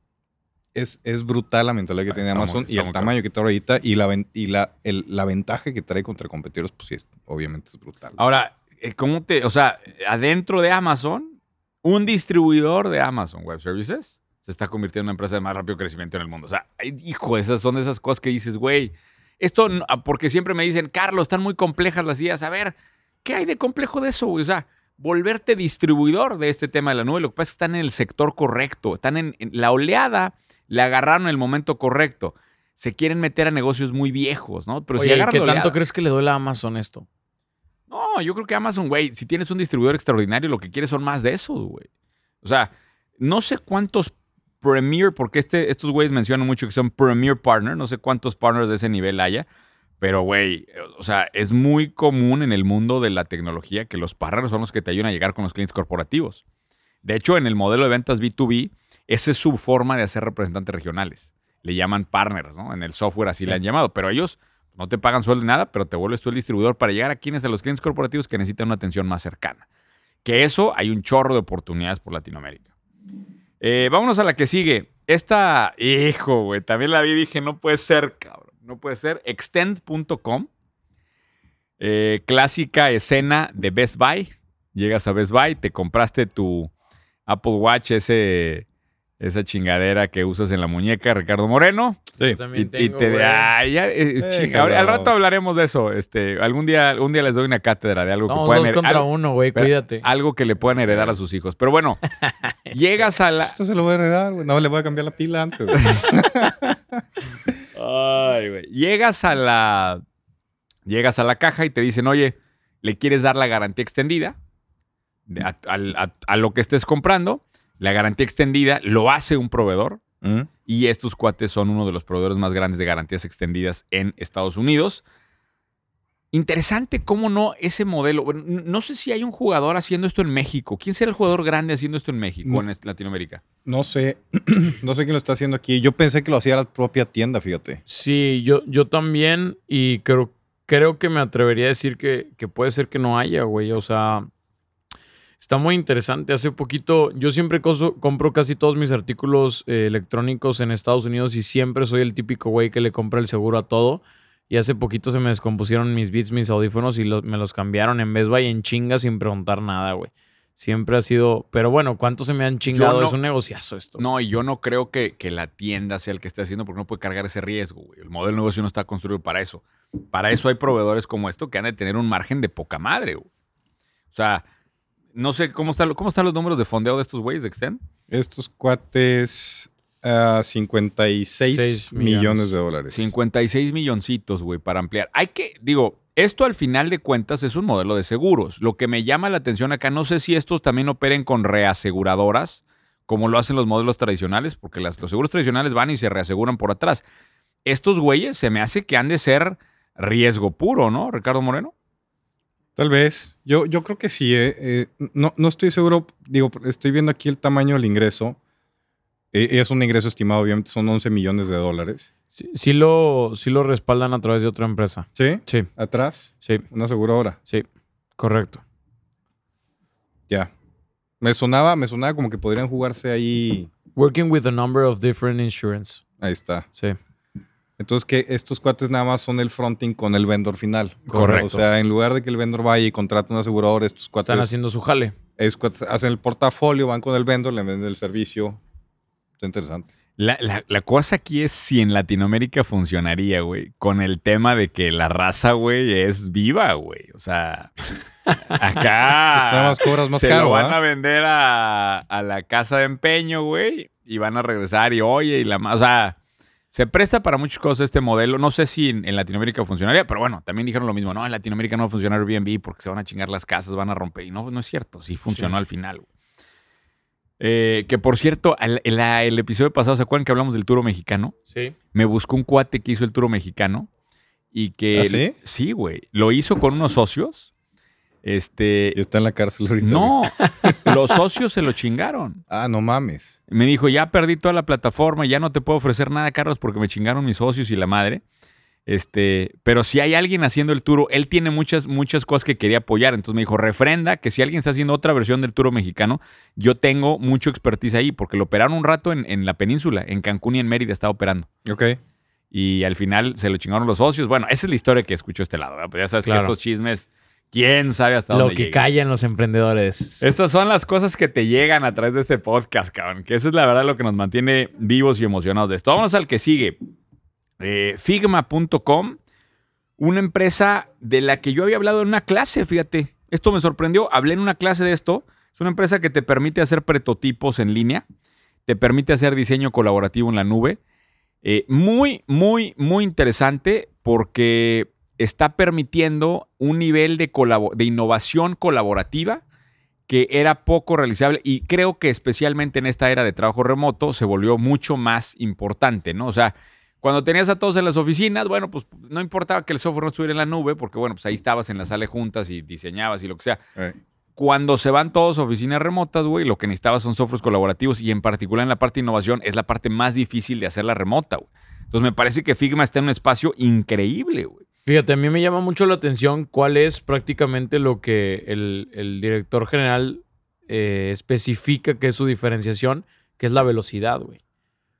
Es, es brutal la mentalidad que Está- tiene está Amazon y el tamaño que trae ahorita y la, y la, el- la ventaja que trae contra competidores, pues sí, es- obviamente es brutal. Ahora, eh, ¿cómo te, o sea, adentro de Amazon, un distribuidor de Amazon Web Services se está convirtiendo en una empresa de más rápido crecimiento en el mundo? O sea, hijo, esas son esas cosas que dices, güey, esto, ah, porque siempre me dicen, Carlos, están muy complejas las ideas. A ver, ¿qué hay de complejo de eso, güey? O sea, volverte distribuidor de este tema de la nube, lo que pasa es que están en el sector correcto, están en, en la oleada, le agarraron en el momento correcto. Se quieren meter a negocios muy viejos, ¿no? Pero si Oye, agarran ¿qué tanto crees que le duele a Amazon esto? no, yo creo que Amazon, güey, si tienes un distribuidor extraordinario, lo que quieres son más de esos, güey. O sea, no sé cuántos Premier, porque este, estos güeyes mencionan mucho que son Premier Partner, no sé cuántos partners de ese nivel haya, pero, güey, o sea, es muy común en el mundo de la tecnología que los partners son los que te ayudan a llegar con los clientes corporativos. De hecho, en el modelo de ventas B2B, esa es su forma de hacer representantes regionales. Le llaman partners, ¿no? En el software así le han llamado, pero ellos no te pagan sueldo ni nada, pero te vuelves tú el distribuidor para llegar a quienes, a los clientes corporativos que necesitan una atención más cercana. Que eso hay un chorro de oportunidades por Latinoamérica. Eh, vámonos a la que sigue. Esta, hijo, güey, también la vi y dije, no puede ser, cabrón. No puede ser. Extend.com. Eh, clásica escena de Best Buy. Llegas a Best Buy, te compraste tu Apple Watch, ese, esa chingadera que usas en la muñeca, Ricardo Moreno. Sí. Y, También y tengo, te ay, ya, eh, Eh, al rato hablaremos de eso. Este, algún día, algún día les doy una cátedra de algo que puedan dos hered- contra algo, uno, güey, cuídate. algo que le puedan heredar a sus hijos. Pero bueno, llegas a la. Esto se lo voy a heredar, güey. No, le voy a cambiar la pila antes, güey. Ay, güey. Llegas a la. Llegas a la caja y te dicen, oye, ¿le quieres dar la garantía extendida? a lo que estés comprando. La garantía extendida lo hace un proveedor. ¿Mm? Y estos cuates son uno de los proveedores más grandes de garantías extendidas en Estados Unidos. Interesante cómo no ese modelo. bueno, No sé si hay un jugador haciendo esto en México. ¿Quién será el jugador grande haciendo esto en México o en est- Latinoamérica? No sé, no sé quién lo está haciendo aquí. Yo pensé que lo hacía la propia tienda, fíjate. Sí, yo, yo también, y creo, creo que me atrevería a decir que, que puede ser que no haya, güey. O sea, está muy interesante. Hace poquito, yo siempre coso- compro casi todos mis artículos eh, electrónicos en Estados Unidos y siempre soy el típico güey que le compra el seguro a todo. Y hace poquito se me descompusieron mis beats, mis audífonos y me los cambiaron en Best Buy en chinga sin preguntar nada, güey. Siempre ha sido, pero bueno, ¿cuánto se me han chingado? no- es un negociazo esto. No, y yo no creo que, que la tienda sea el que esté haciendo porque no puede cargar ese riesgo. güey. El modelo de negocio no está construido para eso. Para eso hay proveedores como esto que han de tener un margen de poca madre. güey. O sea, no sé cómo, está, cómo están los números de fondeo de estos güeyes de Extend. Estos cuates, ah, 56 Seis millones. millones. de dólares. 56 milloncitos, güey, para ampliar. Hay que, digo, esto al final de cuentas es un modelo de seguros. Lo que me llama la atención acá, no sé si estos también operen con reaseguradoras, como lo hacen los modelos tradicionales, porque las- los seguros tradicionales van y se reaseguran por atrás. Estos güeyes se me hace que han de ser riesgo puro, ¿no, Ricardo Moreno? Tal vez. Yo, yo creo que sí. eh, eh, no, no estoy seguro. Digo, estoy viendo aquí el tamaño del ingreso. Eh, es un ingreso estimado, obviamente, son 11 millones de dólares. Sí, sí lo, sí lo respaldan a través de otra empresa. ¿Sí? Sí, Atrás, sí, una aseguradora. sí. Correcto. Ya. Me sonaba, me sonaba como que podrían jugarse ahí. Working with a number of different insurance. Ahí está. Sí. Entonces, que estos cuates nada más son el fronting con el vendor final. Correcto. O sea, en lugar de que el vendor vaya y contrate un asegurador, estos cuates, Están haciendo su jale. estos cuates hacen el portafolio, van con el vendor, le venden el servicio. Está interesante. La, la- la cosa aquí es si en Latinoamérica funcionaría, güey, con el tema de que la raza, güey, es viva, güey. O sea, acá Nada más cobras más se caro, lo van a vender a, a la casa de empeño, güey, y van a regresar y oye, y la ma- O sea, se presta para muchas cosas este modelo. No sé si en, en Latinoamérica funcionaría, pero bueno, también dijeron lo mismo. No, en Latinoamérica no va a funcionar Airbnb porque se van a chingar las casas, van a romper. Y no, no es cierto. Sí funcionó Sí. al final. Eh, que por cierto, el, el- el episodio pasado, ¿se acuerdan que hablamos del turo mexicano? Sí. Me buscó un cuate que hizo el turo mexicano y que... ¿Ah, sí? Sí, güey. Lo hizo con unos socios. Este... Está en la cárcel ahorita. No, los socios se lo chingaron. Ah, no mames. Me dijo, ya perdí toda la plataforma, ya no te puedo ofrecer nada, Carlos, porque me chingaron mis socios y la madre. Este, pero si hay alguien haciendo el turo, él tiene muchas, muchas cosas que quería apoyar. Entonces me dijo, refrenda que si alguien está haciendo otra versión del turo mexicano, yo tengo mucho expertise ahí, porque lo operaron un rato en, en la península, en Cancún y en Mérida estaba operando. Ok. Y al final se lo chingaron los socios. Bueno, esa es la historia que escucho este lado. ¿verdad? Pues ya sabes Claro. que estos chismes, quién sabe hasta Lo dónde que llegan. callan los emprendedores. Estas son las cosas que te llegan a través de este podcast, cabrón. Que eso es la verdad lo que nos mantiene vivos y emocionados de esto. Vámonos al que sigue. Eh, Figma.com, una empresa de la que yo había hablado en una clase, fíjate. Esto me sorprendió. Hablé en una clase de esto. Es una empresa que te permite hacer prototipos en línea, te permite hacer diseño colaborativo en la nube. Eh, muy, muy, muy interesante porque está permitiendo un nivel de, innovación colaborativa que era poco realizable y creo que especialmente en esta era de trabajo remoto se volvió mucho más importante, ¿no? O sea, cuando tenías a todos en las oficinas, bueno, pues no importaba que el software no estuviera en la nube, porque bueno, pues ahí estabas en la sala de juntas y diseñabas y lo que sea. Eh, Cuando se van todos a oficinas remotas, güey, lo que necesitabas son softwares colaborativos y en particular en la parte de innovación es la parte más difícil de hacerla remota, güey. Entonces me parece que Figma está en un espacio increíble, güey. Fíjate, a mí me llama mucho la atención cuál es prácticamente lo que el, el director general eh, especifica que es su diferenciación, que es la velocidad, güey.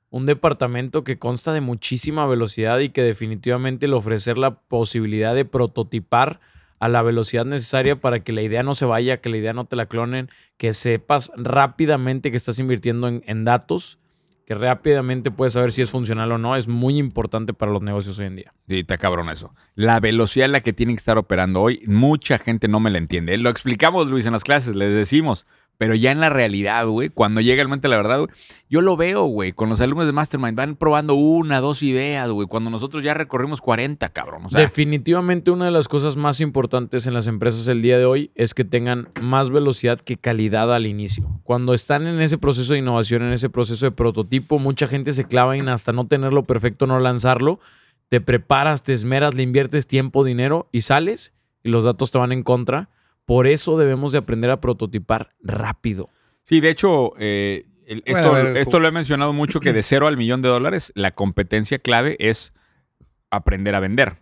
Un departamento que consta de muchísima velocidad y que definitivamente le ofrecer la posibilidad de prototipar a la velocidad necesaria para que la idea no se vaya, que la idea no te la clonen, que sepas rápidamente que estás invirtiendo en, en datos, que rápidamente puedes saber si es funcional o no, es muy importante para los negocios hoy en día. Sí, está cabrón eso. La velocidad en la que tienen que estar operando hoy, mucha gente no me la entiende. Lo explicamos, Luis, en las clases, les decimos, Pero ya en la realidad, güey, cuando llega el momento de la verdad, güey, yo lo veo, güey, con los alumnos de Mastermind, van probando una, dos ideas, güey, cuando nosotros ya recorrimos 40, cabrón. Definitivamente una de las cosas más importantes en las empresas el día de hoy es que tengan más velocidad que calidad al inicio. Cuando están en ese proceso de innovación, en ese proceso de prototipo, mucha gente se clava en hasta no tenerlo perfecto, no lanzarlo. Te preparas, te esmeras, le inviertes tiempo, dinero y sales y los datos te van en contra. Por eso debemos de aprender a prototipar rápido. Sí, de hecho, eh, el- esto, ver, lo he mencionado mucho, que de cero al millón de dólares, la competencia clave es aprender a vender.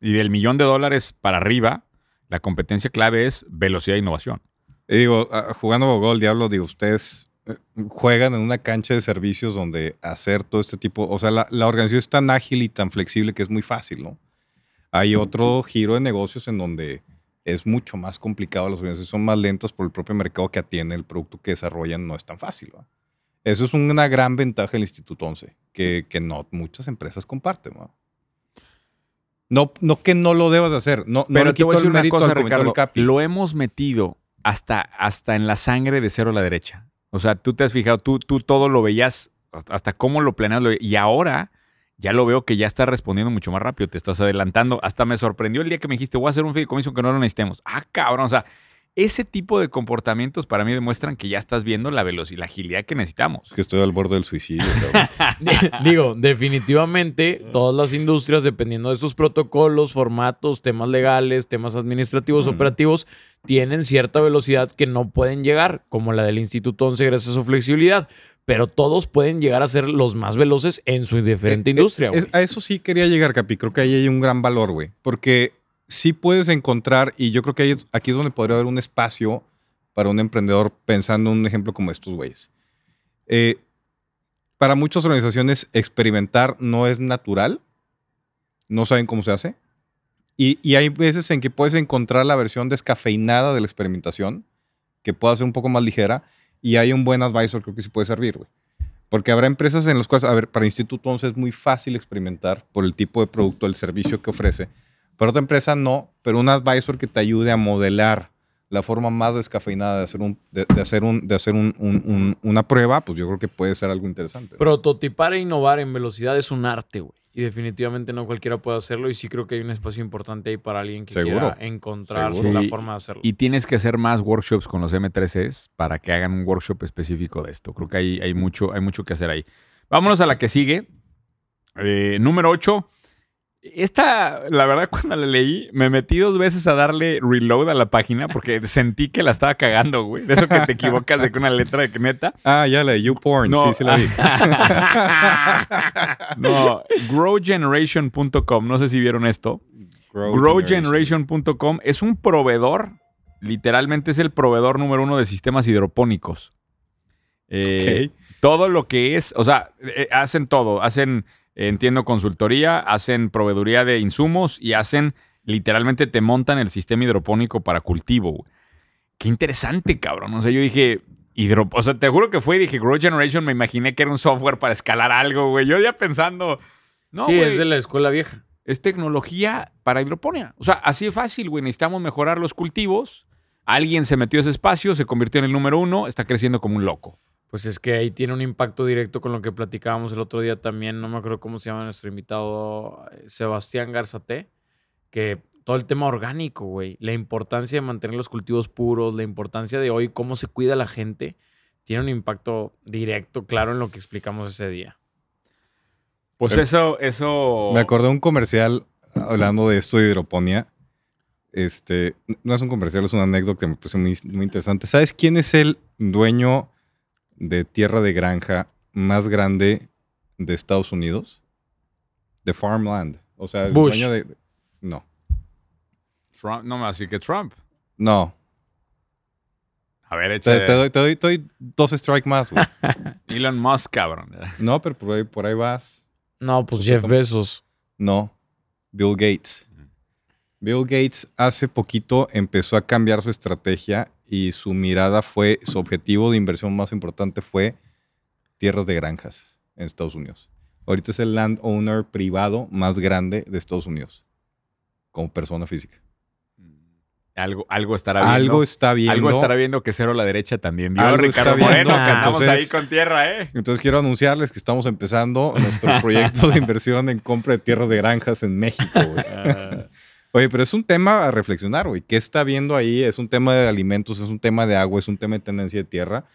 Y del millón de dólares para arriba, la competencia clave es velocidad e innovación. Y digo, ah, jugando Bogo el Diablo, digo, ustedes eh, juegan en una cancha de servicios donde hacer todo este tipo, o sea, la, la organización es tan ágil y tan flexible que es muy fácil, ¿no? Hay otro giro de negocios en donde es mucho más complicado, las organizaciones son más lentas por el propio mercado que atiende, el producto que desarrollan no es tan fácil, ¿va? Eso es una gran ventaja del Instituto 11, que, que no muchas empresas comparten, ¿va? No, no que no lo debas de hacer, no, no Pero le te voy a decir una cosa, Ricardo. Lo hemos metido hasta, hasta en la sangre de cero a la derecha. O sea, tú te has fijado, tú, tú todo lo veías, hasta- cómo lo planeas. lo y ahora ya lo veo que ya está respondiendo mucho más rápido, te estás adelantando. Hasta me sorprendió el día que me dijiste, voy a hacer un fideicomiso que no lo necesitemos. Ah, cabrón, o sea, ese tipo de comportamientos para mí demuestran que ya estás viendo la velocidad, la agilidad que necesitamos. que estoy al borde del suicidio. Digo, definitivamente todas las industrias, dependiendo de sus protocolos, formatos, temas legales, temas administrativos, Mm. operativos, tienen cierta velocidad que no pueden llegar, como la del Instituto 11 gracias a su flexibilidad. Pero todos pueden llegar a ser los más veloces en su diferente Eh, industria. eh, a eso sí quería llegar, Capi. Creo que ahí hay un gran valor, güey. Porque sí puedes encontrar, y yo creo que ahí es- aquí es donde podría haber un espacio para un emprendedor pensando en un ejemplo como estos güeyes. Eh, para muchas organizaciones, experimentar no es natural. No saben cómo se hace. Y, y hay veces en que puedes encontrar la versión descafeinada de la experimentación, que pueda ser un poco más ligera, y hay un buen advisor, creo que sí puede servir, güey. Porque habrá empresas en las cuales, a ver, para Instituto 11 es muy fácil experimentar por el tipo de producto, el servicio que ofrece. Para otra empresa no, pero un advisor que te ayude a modelar la forma más descafeinada de hacer, un, de, hacer, un, de hacer un- una prueba, pues yo creo que puede ser algo interesante. Prototipar e innovar en velocidad es un arte, güey. Y definitivamente no cualquiera puede hacerlo. Y sí creo que hay un espacio importante ahí para alguien que Seguro. quiera encontrar Seguro. la Sí. forma de hacerlo. Y tienes que hacer más workshops con los M3Es para que hagan un workshop específico de esto. Creo que hay, hay, mucho, hay mucho que hacer ahí. Vámonos a la que sigue. Eh, número 8. Esta, la verdad, cuando la leí, me metí dos veces a darle reload a la página porque sentí que la estaba cagando, güey. De eso que te equivocas de que una letra de que neta. Ah, ya la de YouPorn, No. sí, sí la vi. No, growgeneration.com. No sé si vieron esto. Growgeneration.com es un proveedor, literalmente es el proveedor número uno de sistemas hidropónicos. Eh, Ok. Todo lo que es, o sea, eh, hacen todo, hacen, entiendo, consultoría, hacen proveeduría de insumos y hacen, literalmente te montan el sistema hidropónico para cultivo. güey. Qué interesante, cabrón. O sea, yo dije, hidro, o sea, te juro que fue y dije, Grow Generation, me imaginé que era un software para escalar algo, güey. Yo ya pensando, no, sí, güey es de la escuela vieja. es tecnología para hidroponía. O sea, así de fácil, güey. Necesitamos mejorar los cultivos. Alguien se metió a ese espacio, se convirtió en el número uno, está creciendo como un loco. Pues es que ahí tiene un impacto directo con lo que platicábamos el otro día también. No me acuerdo cómo se llama nuestro invitado, eh, Sebastián Garzate, que todo el tema orgánico, güey. La importancia de mantener los cultivos puros, la importancia de hoy, cómo se cuida la gente, tiene un impacto directo, claro, en lo que explicamos ese día. Pues Eh, eso, eso. Me acordé de un comercial hablando de esto de hidroponía. Este, no es un comercial, es una anécdota que me parece muy, muy interesante. ¿Sabes quién es el dueño de tierra de granja más grande de Estados Unidos? De Farmland. O sea, el Bush. dueño de. No. Trump, no me va a decir que Trump. No. A ver, Te, doy, te doy- te doy dos strikes más, güey. Elon Musk, cabrón. No, pero por ahí, por ahí vas. No, pues Pues Jeff como- Bezos. No, Bill Gates. Bill Gates hace poquito empezó a cambiar su estrategia y su mirada fue, su objetivo de inversión más importante fue tierras de granjas en Estados Unidos. Ahorita es el landowner privado más grande de Estados Unidos, como persona física. Algo, algo estará viendo. Algo está viendo. Algo estará viendo que Cero a la derecha también vio. Algo Ricardo está. Moreno, que andamos ahí con tierra, ¿eh? Entonces quiero anunciarles que estamos empezando nuestro proyecto de inversión en compra de tierras de granjas en México, güey. Ah, Oye, pero es un tema a reflexionar, güey. ¿Qué está viendo ahí? Es un tema de alimentos, es un tema de agua, es un tema de tendencia de tierra.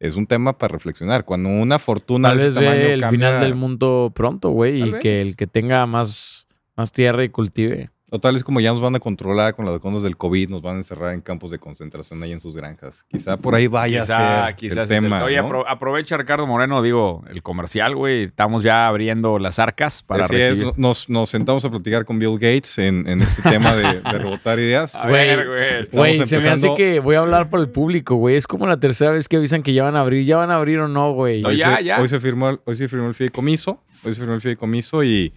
Es un tema para reflexionar. Cuando una fortuna Tal vez tamaño ve el cambia- final del mundo pronto, güey, y que el que tenga más, más tierra y cultive. O tal vez como ya nos van a controlar con las vacunas del COVID, nos van a encerrar en campos de concentración ahí en sus granjas. Quizá por ahí vaya quizá, a ser quizás el es el- tema, Oye, ¿no? apro- aprovecha, Ricardo Moreno, digo, el comercial, güey. Estamos ya abriendo las arcas para Así es, recibir. nos, nos sentamos a platicar con Bill Gates en, en este tema de, de rebotar ideas. A Güey, ver, güey. Estamos Güey, se me hace que voy a hablar por el público, güey. Es como la tercera vez que avisan que ya van a abrir. ¿Ya van a abrir o no, güey? No, Hoy, ya, se, ya. hoy se firmó el, hoy se firmó el fideicomiso, hoy se firmó el fideicomiso y,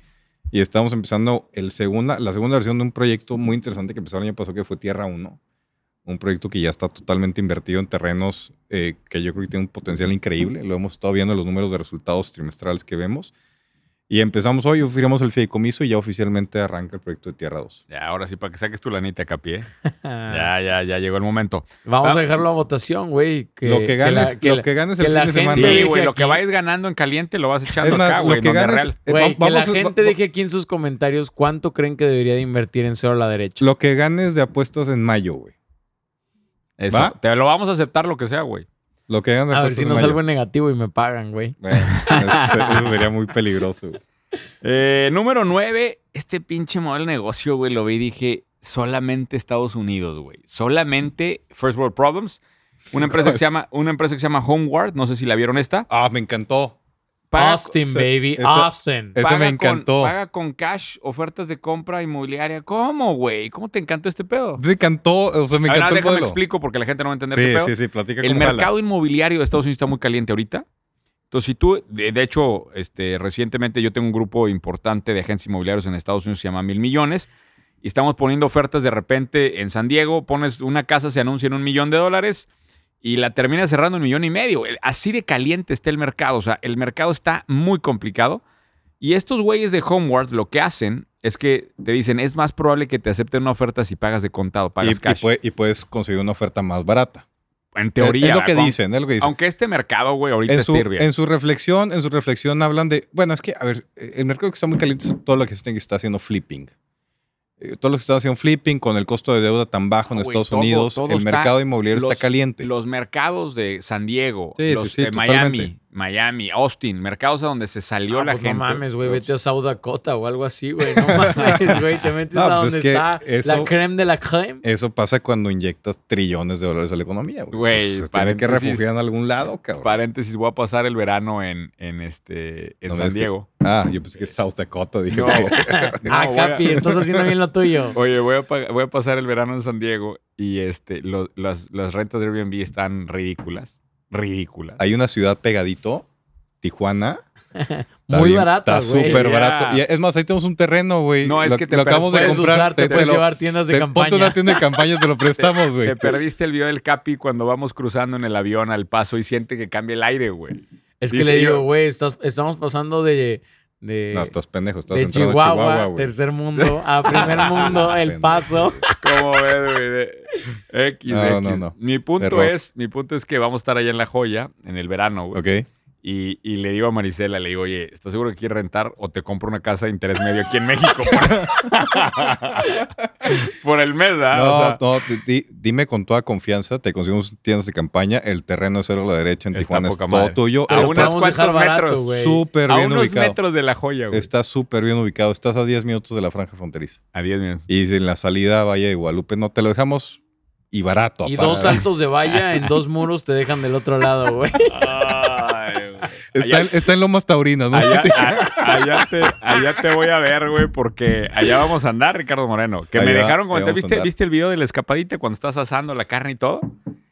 y estamos empezando el segunda, la segunda versión de un proyecto muy interesante que empezó el año pasado que fue Tierra 1. Un proyecto que ya está totalmente invertido en terrenos eh, que yo creo que tiene un potencial increíble. Lo hemos estado viendo en los números de resultados trimestrales que vemos. Y empezamos hoy, firmamos el fideicomiso y ya oficialmente arranca el proyecto de Tierra 2. Ya, ahora sí, para que saques tu lanita, Capi, ¿eh? Ya, ya, ya llegó el momento. Vamos Ah. a dejarlo a votación, güey. Que, lo que ganes, que lo la- que ganes que el la fin de semana. Sí, güey, lo que vayas ganando en caliente lo vas echando Es más, acá, lo güey, que ganes- Real. eh, Güey, que la gente va- deje aquí en sus comentarios cuánto creen que debería de invertir en cero a la derecha. Lo que ganes de apuestas en mayo, güey. Eso, ¿Va? te lo vamos a aceptar lo que sea, güey. Lo que de A ver si no salgo en negativo y me pagan, güey. Bueno, eso, eso sería muy peligroso. güey. Eh, número 9, este pinche modelo de negocio, güey, lo vi y dije, solamente Estados Unidos, güey. Solamente First World Problems. Una empresa que se llama, una empresa que se llama Homeward, no sé si la vieron esta. Ah, me encantó. Paga- Austin, baby. ese- Austin. ese paga me con- encantó. paga con cash, ofertas de compra inmobiliaria. ¿Cómo, güey? ¿Cómo te encantó este pedo? Me encantó, o sea, me A ver, encantó el modelo. explico porque la gente no va a entender qué Sí, pedo. sí, sí, platica El jala. mercado inmobiliario de Estados Unidos está muy caliente ahorita. Entonces, si tú, de, de hecho, este, recientemente yo tengo un grupo importante de agentes inmobiliarios en Estados Unidos, se llama Mil Millones, y estamos poniendo ofertas de repente en San Diego, pones una casa, se anuncia en un millón de dólares y la terminas cerrando un millón y medio. Así de caliente está el mercado, o sea, el mercado está muy complicado. Y estos güeyes de Homeward lo que hacen es que te dicen, es más probable que te acepten una oferta si pagas de contado, pagas y cash. puede- y puedes conseguir una oferta más barata. en teoría. Es, lo que dicen, es lo que dicen. Aunque este mercado, güey, ahorita En su, en su reflexión, en su reflexión hablan de, bueno, es que, a ver, el mercado que está muy caliente es todo lo que está haciendo flipping. Eh, Todo lo que está haciendo flipping con el costo de deuda tan bajo en güey, Estados todo- Unidos, todo el está- mercado inmobiliario los- está caliente. Los mercados de San Diego, Sí, los, sí, sí, eh, Miami, totalmente. Miami, Austin, mercados a donde se salió Ah, la pues gente. No mames, güey, vete a South Dakota o algo así, güey. No mames, güey, te metes No, a pues donde es que está eso- la creme de la creme. Eso pasa cuando inyectas trillones de dólares a la economía. Güey, Güey, Pues, tiene que paréntesis. refugiar en algún lado, cabrón. Paréntesis, voy a pasar el verano en, en este en No, San que- Diego. Ah, yo pensé que es South Dakota. Dije, No. que- No, ah, a- Capi, estás haciendo bien lo tuyo. Oye, voy a, voy a pasar el verano en San Diego y este, lo- las, las rentas de Airbnb están ridículas. Ridículas. hay una ciudad pegadito, Tijuana. Muy bien- barata, Está güey. súper barato. Y es más, ahí tenemos un terreno, güey. No, es lo, que te lo acabamos de Puedes comprar. usar, te, te- te puedes lo- llevar tiendas de te- campaña. Ponte una tienda de campaña, te lo prestamos, güey. Te perdiste el video del Capi cuando vamos cruzando en el avión al paso y siente que cambia el aire, güey. Es que le digo, güey, estamos pasando de, de, No, estás pendejo, estás de entrando Chihuahua, a Chihuahua, güey. tercer mundo, a primer mundo, el paso. ¿Cómo ves, güey? De- X, No, X. no, no. Mi punto Error. es, mi punto es que vamos a estar allá en La Joya, en el verano, güey. Ok. Y, y le digo a Marisela, le digo, oye, ¿estás seguro que quieres rentar o te compro una casa de interés medio aquí en México? Por, por el mes, ¿verdad? No, O sea, no, di- di- dime con toda confianza, te conseguimos tiendas de campaña, el terreno es cero a la derecha en Tijuana, es todo madre. tuyo. A podemos cuantos metros. güey. Súper a bien unos ubicado. metros de La Joya, güey. Está súper bien ubicado. Estás a 10 minutos de la franja fronteriza. A 10 minutos. Y en la salida Valle de Guadalupe no te lo dejamos y barato. Y aparte. dos saltos de valla en dos muros te dejan del otro lado, güey. Está, en, está en Lomas Taurinas, ¿no? Allá, Sí. a- allá te, allá te voy a ver, güey, porque allá vamos a andar, Ricardo Moreno. Que me dejaron comentar. ¿Viste. ¿Viste el video de la escapadita cuando estás asando la carne y todo?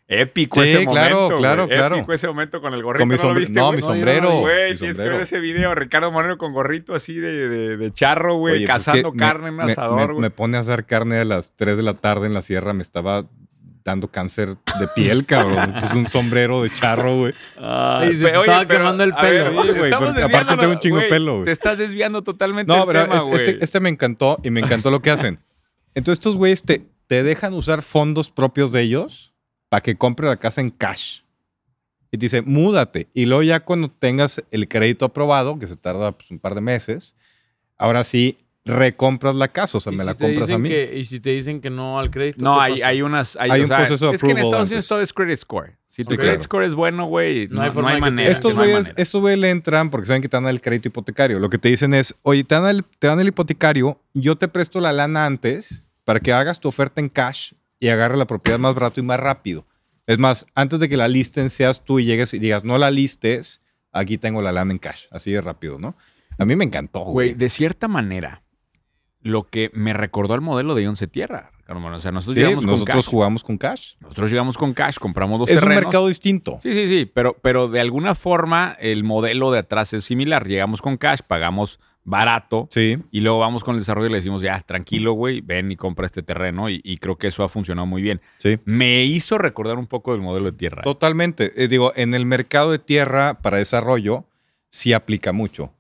Épico Sí, ese claro, momento. claro, güey. claro. Épico ese momento con el gorrito. Con mi ¿No lo sombre- viste, no, güey? mi sombrero. Güey, mi tienes que sombrero. ver ese video. Ricardo Moreno con gorrito así de, de- de charro, güey, Oye, pues es cazando que carne en un me- asador, me, güey. me pone a hacer carne a las 3 de la tarde en la sierra. Me estaba dando cáncer de piel, cabrón. Es un sombrero de charro, güey. Y se te estaba quemando el ver, pelo. Sí, güey, estamos porque aparte tengo un chingo de pelo, güey. Te estás desviando totalmente No, del pero tema, es- este, este me encantó y me encantó lo que hacen. Entonces estos güeyes te, te dejan usar fondos propios de ellos para que compre la casa en cash. Y te dice, múdate. Y luego ya cuando tengas el crédito aprobado, que se tarda pues, un par de meses, ahora sí recompras la casa, o sea, ¿Y me si la compras a mí. que- y si te dicen que no al crédito. No, ¿qué hay, hay unas. Hay, Hay o un sea, proceso de Es que en Estados Unidos todo es credit score. Si tu Sí, credit score es bueno, güey, no, No hay no forma no hay güeyes manera. estos güeyes le entran porque saben que te dan el crédito hipotecario. Lo que te dicen es, oye, te dan, el, te dan el hipotecario, yo te presto la lana antes para que hagas tu oferta en cash y agarre la propiedad más barato y más rápido. Es más, antes de que la listen seas tú y llegues y digas, no la listes, aquí tengo la lana en cash. Así de rápido, ¿no? A mí me encantó, güey. de cierta manera, lo que me recordó al modelo de Once Tierra. hermano. O sea, nosotros Sí, llegamos con nosotros cash. jugamos con cash. Nosotros llegamos con cash, compramos los Es un terrenos. mercado distinto. Sí, sí, sí, pero, pero de alguna forma el modelo de atrás es similar. Llegamos con cash, pagamos barato Sí. y luego vamos con el desarrollo y le decimos, ya, tranquilo, güey, ven y compra este terreno y, y creo que eso ha funcionado muy bien. Sí. Me hizo recordar un poco del modelo de tierra. Totalmente. Eh, digo, en el mercado de tierra para desarrollo sí aplica mucho.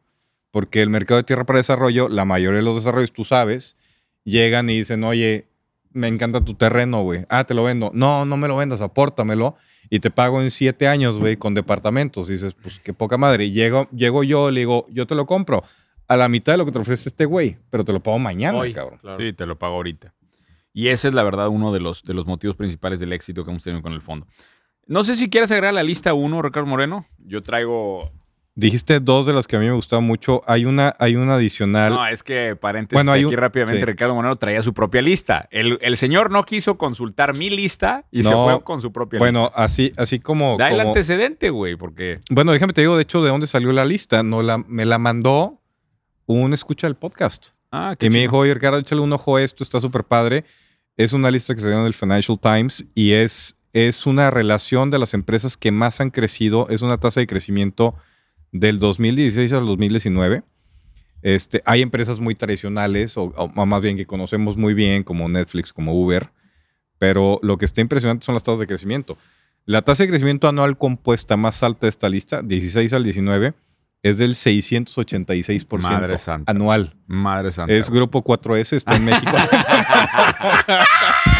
Porque el mercado de tierra para desarrollo, la mayoría de los desarrollos, tú sabes, llegan y dicen, oye, me encanta tu terreno, güey. Ah, te lo vendo. No, no me lo vendas, apórtamelo. Y te pago en siete años, güey, con departamentos. Y dices, pues qué poca madre. Y llego, llego yo, le digo, yo te lo compro a la mitad de lo que te ofrece este güey, pero te lo pago mañana, Hoy, cabrón. claro. Sí, te lo pago ahorita. Y ese es la verdad uno de los, de los motivos principales del éxito que hemos tenido con el fondo. No sé si quieres agregar a la lista uno, Ricardo Moreno. Yo traigo... Dijiste dos de las que a mí me gustaban mucho. Hay una, hay una adicional. No, es que paréntesis Bueno, hay aquí rápidamente. sí. Ricardo Moreno traía su propia lista. El, el señor no quiso consultar mi lista y se fue con su propia bueno, lista. así, así como. Da el antecedente, güey, porque... Bueno, déjame te digo, de hecho, de dónde salió la lista. No la, me la mandó un escucha del podcast. Ah, qué Que me dijo, oye, Ricardo, échale un ojo a esto, está súper padre. Es una lista que se dio en el Financial Times y es, es una relación de las empresas que más han crecido. Es una tasa de crecimiento del 2016 al 2019. Este, hay empresas muy tradicionales, o, o más bien que conocemos muy bien, como Netflix, como Uber, pero lo que está impresionante son las tasas de crecimiento. La tasa de crecimiento anual compuesta más alta de esta lista, 16 al 19, es del 686% Madre santa. anual. Madre santa. Es. Grupo 4S, está en México.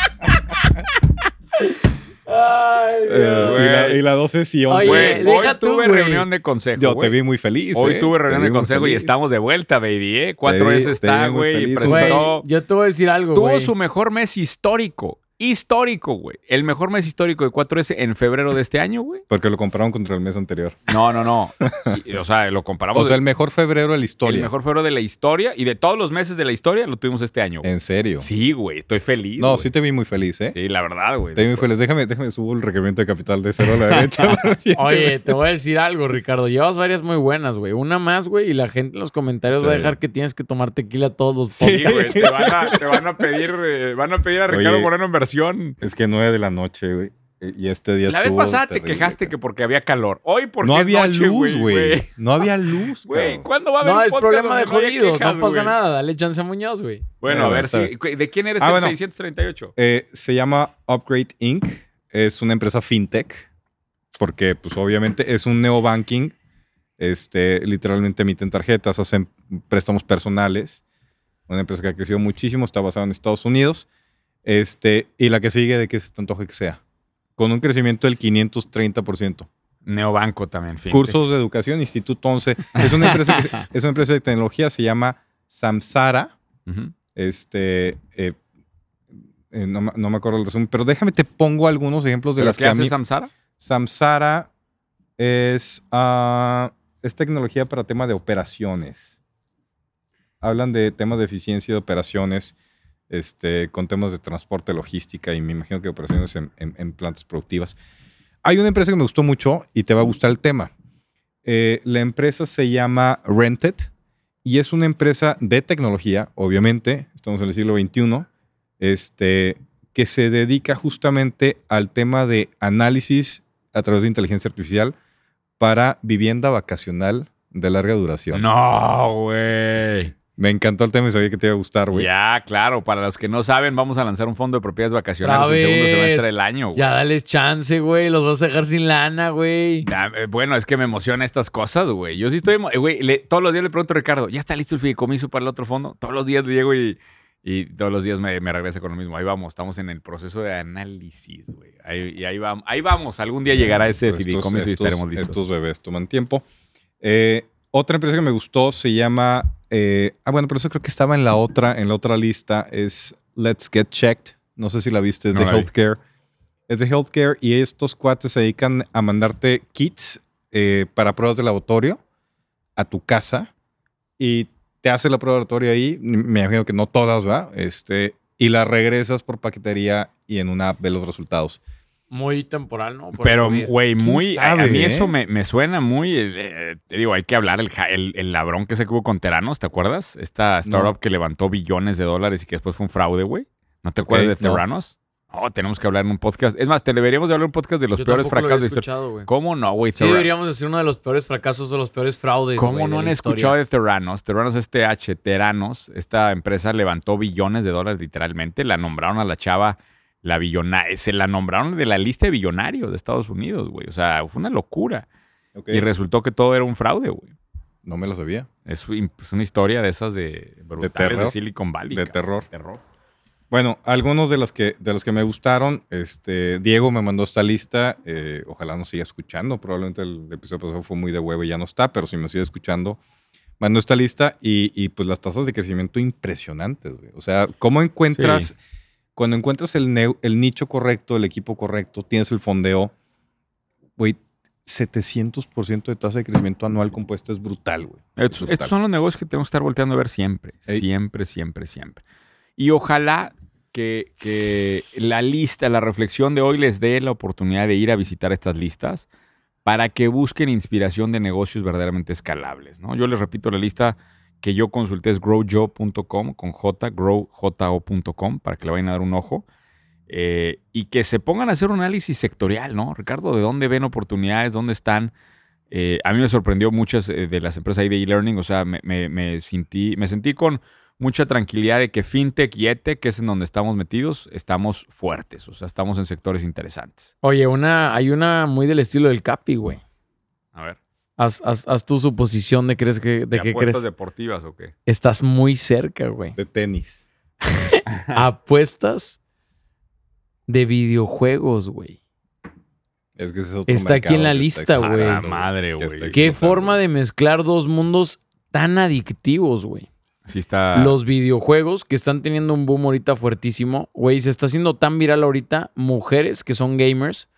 Eh, y, la, y la 12 sí, 11. Oye, Güey, hoy tú, tuve güey. reunión de consejo, Yo güey. te vi muy feliz. Hoy eh. tuve reunión de consejo y estamos de vuelta, baby, ¿eh? 4S Te vi- te está, güey. Presentó... yo te voy a decir algo, Tuvo su mejor mes histórico. Histórico, güey. El mejor mes histórico de 4S en febrero de este año, güey. Porque lo compararon contra el mes anterior. No, no, no. Y- o sea, lo comparamos. O sea, el mejor febrero de la el historia. mejor febrero de la historia y de todos los meses de la historia lo tuvimos este año. güey. En serio. Sí, güey. Estoy feliz. no, güey. sí te vi muy feliz, ¿eh? Sí, la verdad, güey. Te vi muy feliz. Déjame, déjame subo el requerimiento de capital de cero a la derecha. el Oye, te voy a decir algo, Ricardo. Llevas varias muy buenas, güey. Una más, güey, y la gente en los comentarios va a Sí. dejar que tienes que tomar tequila todos los Sí, podcasts. güey. Te van a, te van a pedir, eh, van a pedir a Ricardo Oye. Moreno en Es que 9 de la noche, güey. Y este día La vez pasada te quejaste que porque había calor. Hoy porque No es había noche, luz, güey. No había luz, Güey. ¿cuándo va a haber No, un es problema de donde no quejas, pasa güey? nada. Dale chance a Muñoz, güey. Bueno, a ver si. ¿De quién eres Ah, el bueno. 638? Eh, se llama Upgrade Inc. Es una empresa fintech. Porque, pues, obviamente es un neobanking. Este, literalmente emiten tarjetas, hacen préstamos personales. Una empresa que ha crecido muchísimo, está basada en Estados Unidos. Este, y la que sigue de que se te que sea. Con un crecimiento del 530%. Neobanco también, fin. Cursos de educación, Instituto 11. Es una empresa, que es una empresa de tecnología, se llama Samsara. Este, eh, eh, no, me- no me acuerdo el resumen, pero déjame te pongo algunos ejemplos de ¿Pero las qué que a hace mí. Samsara? Samsara es, ah, es tecnología para tema de operaciones. Hablan de temas de eficiencia de operaciones, este, con temas de transporte, logística y me imagino que operaciones en, en- en plantas productivas. Hay una empresa que me gustó mucho y te va a gustar el tema. Eh, la empresa se llama Rented y es una empresa de tecnología, obviamente, estamos en el siglo XXI, este, que se dedica justamente al tema de análisis a través de inteligencia artificial para vivienda vacacional de larga duración. No, güey. Me encantó el tema y sabía que te iba a gustar, güey. Ya, claro. Para los que no saben, vamos a lanzar un fondo de propiedades vacacionales Otra el segundo semestre del año. güey. Ya dales chance, güey. Los vas a dejar sin lana, güey. Ya, eh, Bueno, es que me emociona estas cosas, güey. Yo sí estoy, eh, güey, le- todos los días le pregunto a Ricardo, ¿ya está listo el fideicomiso para el otro fondo? Todos los días le llego y, Y todos los días me, me regresa con lo mismo. Ahí vamos, estamos en el proceso de análisis, güey. Ahí, y ahí vamos, ahí vamos. Algún día llegará ese fideicomiso y estaremos listos. Estos bebés toman tiempo. Eh, otra empresa que me gustó se llama. eh, ah, bueno, pero eso creo que estaba en la otra, en la otra lista. Es Let's Get Checked. No sé si la viste, es No de la vi. healthcare. Es de healthcare y estos cuates se dedican a mandarte kits eh, para pruebas de laboratorio a tu casa y te hace la prueba de laboratorio ahí. Me imagino que no todas, ¿va? Este, y la regresas por paquetería y en una app ves los resultados. Muy temporal, ¿no? Por Pero, güey, ¿Quién muy. a- mí eh? eso me, me suena muy. eh, eh, te digo, hay que hablar el, el, el labrón que se hubo con Teranos, ¿te acuerdas? Esta startup No. que levantó billones de dólares y que después fue un fraude, güey. ¿No te acuerdas de no. Teranos? Oh, tenemos que hablar en un podcast. Es más, te deberíamos de hablar en un podcast de los Yo peores tampoco lo fracasos de historia. ¿Cómo no, güey? Sí, deberíamos decir uno de los peores fracasos o los peores fraudes. ¿Cómo no han escuchado de Terranos? Terranos es TH, Teranos. Esta empresa levantó billones de dólares literalmente. La nombraron a la chava la billonaria. Se la nombraron de la lista de billonarios de Estados Unidos, güey. O sea, fue una locura. Y resultó que todo era un fraude, güey. No me lo sabía. Es, un- es una historia de esas de brutales de, terror. Silicon Valley. De terror. terror. Bueno, algunos de los que, de los que me gustaron, este, Diego me mandó esta lista, eh, ojalá nos siga escuchando, probablemente el episodio pasado fue muy de huevo y ya no está, pero si me sigue escuchando, mandó esta lista y, y, pues las tasas de crecimiento impresionantes, güey. O sea, ¿cómo encuentras, Sí. Cuando encuentras el, nicho correcto, el equipo correcto, tienes el fondeo, güey, 700% de tasa de crecimiento anual compuesta es brutal, güey. Es Estos, estos son los negocios que tenemos que estar volteando a ver siempre. Ey. Siempre, siempre, siempre. Y ojalá que, que la lista, la reflexión de hoy les dé la oportunidad de ir a visitar estas listas para que busquen inspiración de negocios verdaderamente escalables. ¿no? Yo les repito, la lista que yo consulté es growjo.com con J, growjo.com para que le vayan a dar un ojo. eh, y que se pongan a hacer un análisis sectorial, ¿no? Ricardo, ¿de dónde ven oportunidades? ¿Dónde están? Eh, a mí me sorprendió muchas eh, de las empresas ahí de e-learning, o sea, me, me- me sentí, me sentí con mucha tranquilidad de que FinTech y EdTech, que es en donde estamos metidos, estamos fuertes, o sea, estamos en sectores interesantes. Oye, una, hay una muy del estilo del Capi, güey. A ver, Haz, haz, haz tu suposición de, crees que, de ¿de qué apuestas crees. deportivas o qué? Estás muy cerca, güey. De tenis. Apuestas de videojuegos, güey. Es que ese es otro Está aquí en la lista, güey. madre, que güey. Qué forma de mezclar dos mundos tan adictivos, güey. Sí está... Los videojuegos que están teniendo un boom ahorita fuertísimo. Güey, se está haciendo tan viral ahorita. Mujeres que son gamers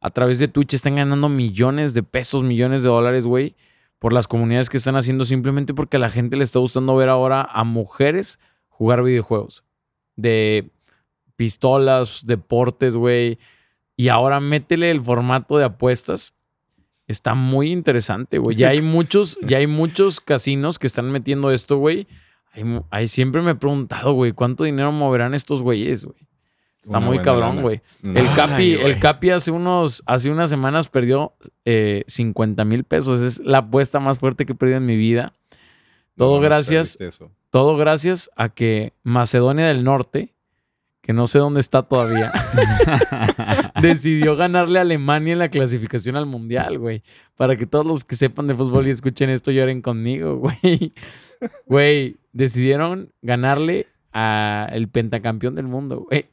a través de Twitch están ganando millones de pesos, millones de dólares, güey. Por las comunidades que están haciendo simplemente porque a la gente le está gustando ver ahora a mujeres jugar videojuegos. De pistolas, deportes, güey. Y ahora métele el formato de apuestas. Está muy interesante, güey. Ya hay muchos, ya hay muchos casinos que están metiendo esto, güey. Hay siempre me he preguntado, güey, ¿cuánto dinero moverán estos güeyes, güey? Está Una muy cabrón, güey. Una- El Capi, Ay, el Capi hace unos, hace unas semanas perdió eh, 50 mil pesos. Es la apuesta más fuerte que he perdido en mi vida. Todo gracias, eso. todo gracias a que Macedonia del Norte, que no sé dónde está todavía, decidió ganarle a Alemania en la clasificación al Mundial, güey. Para que todos los que sepan de fútbol y escuchen esto lloren conmigo, güey. Güey, decidieron ganarle al pentacampeón del mundo, güey.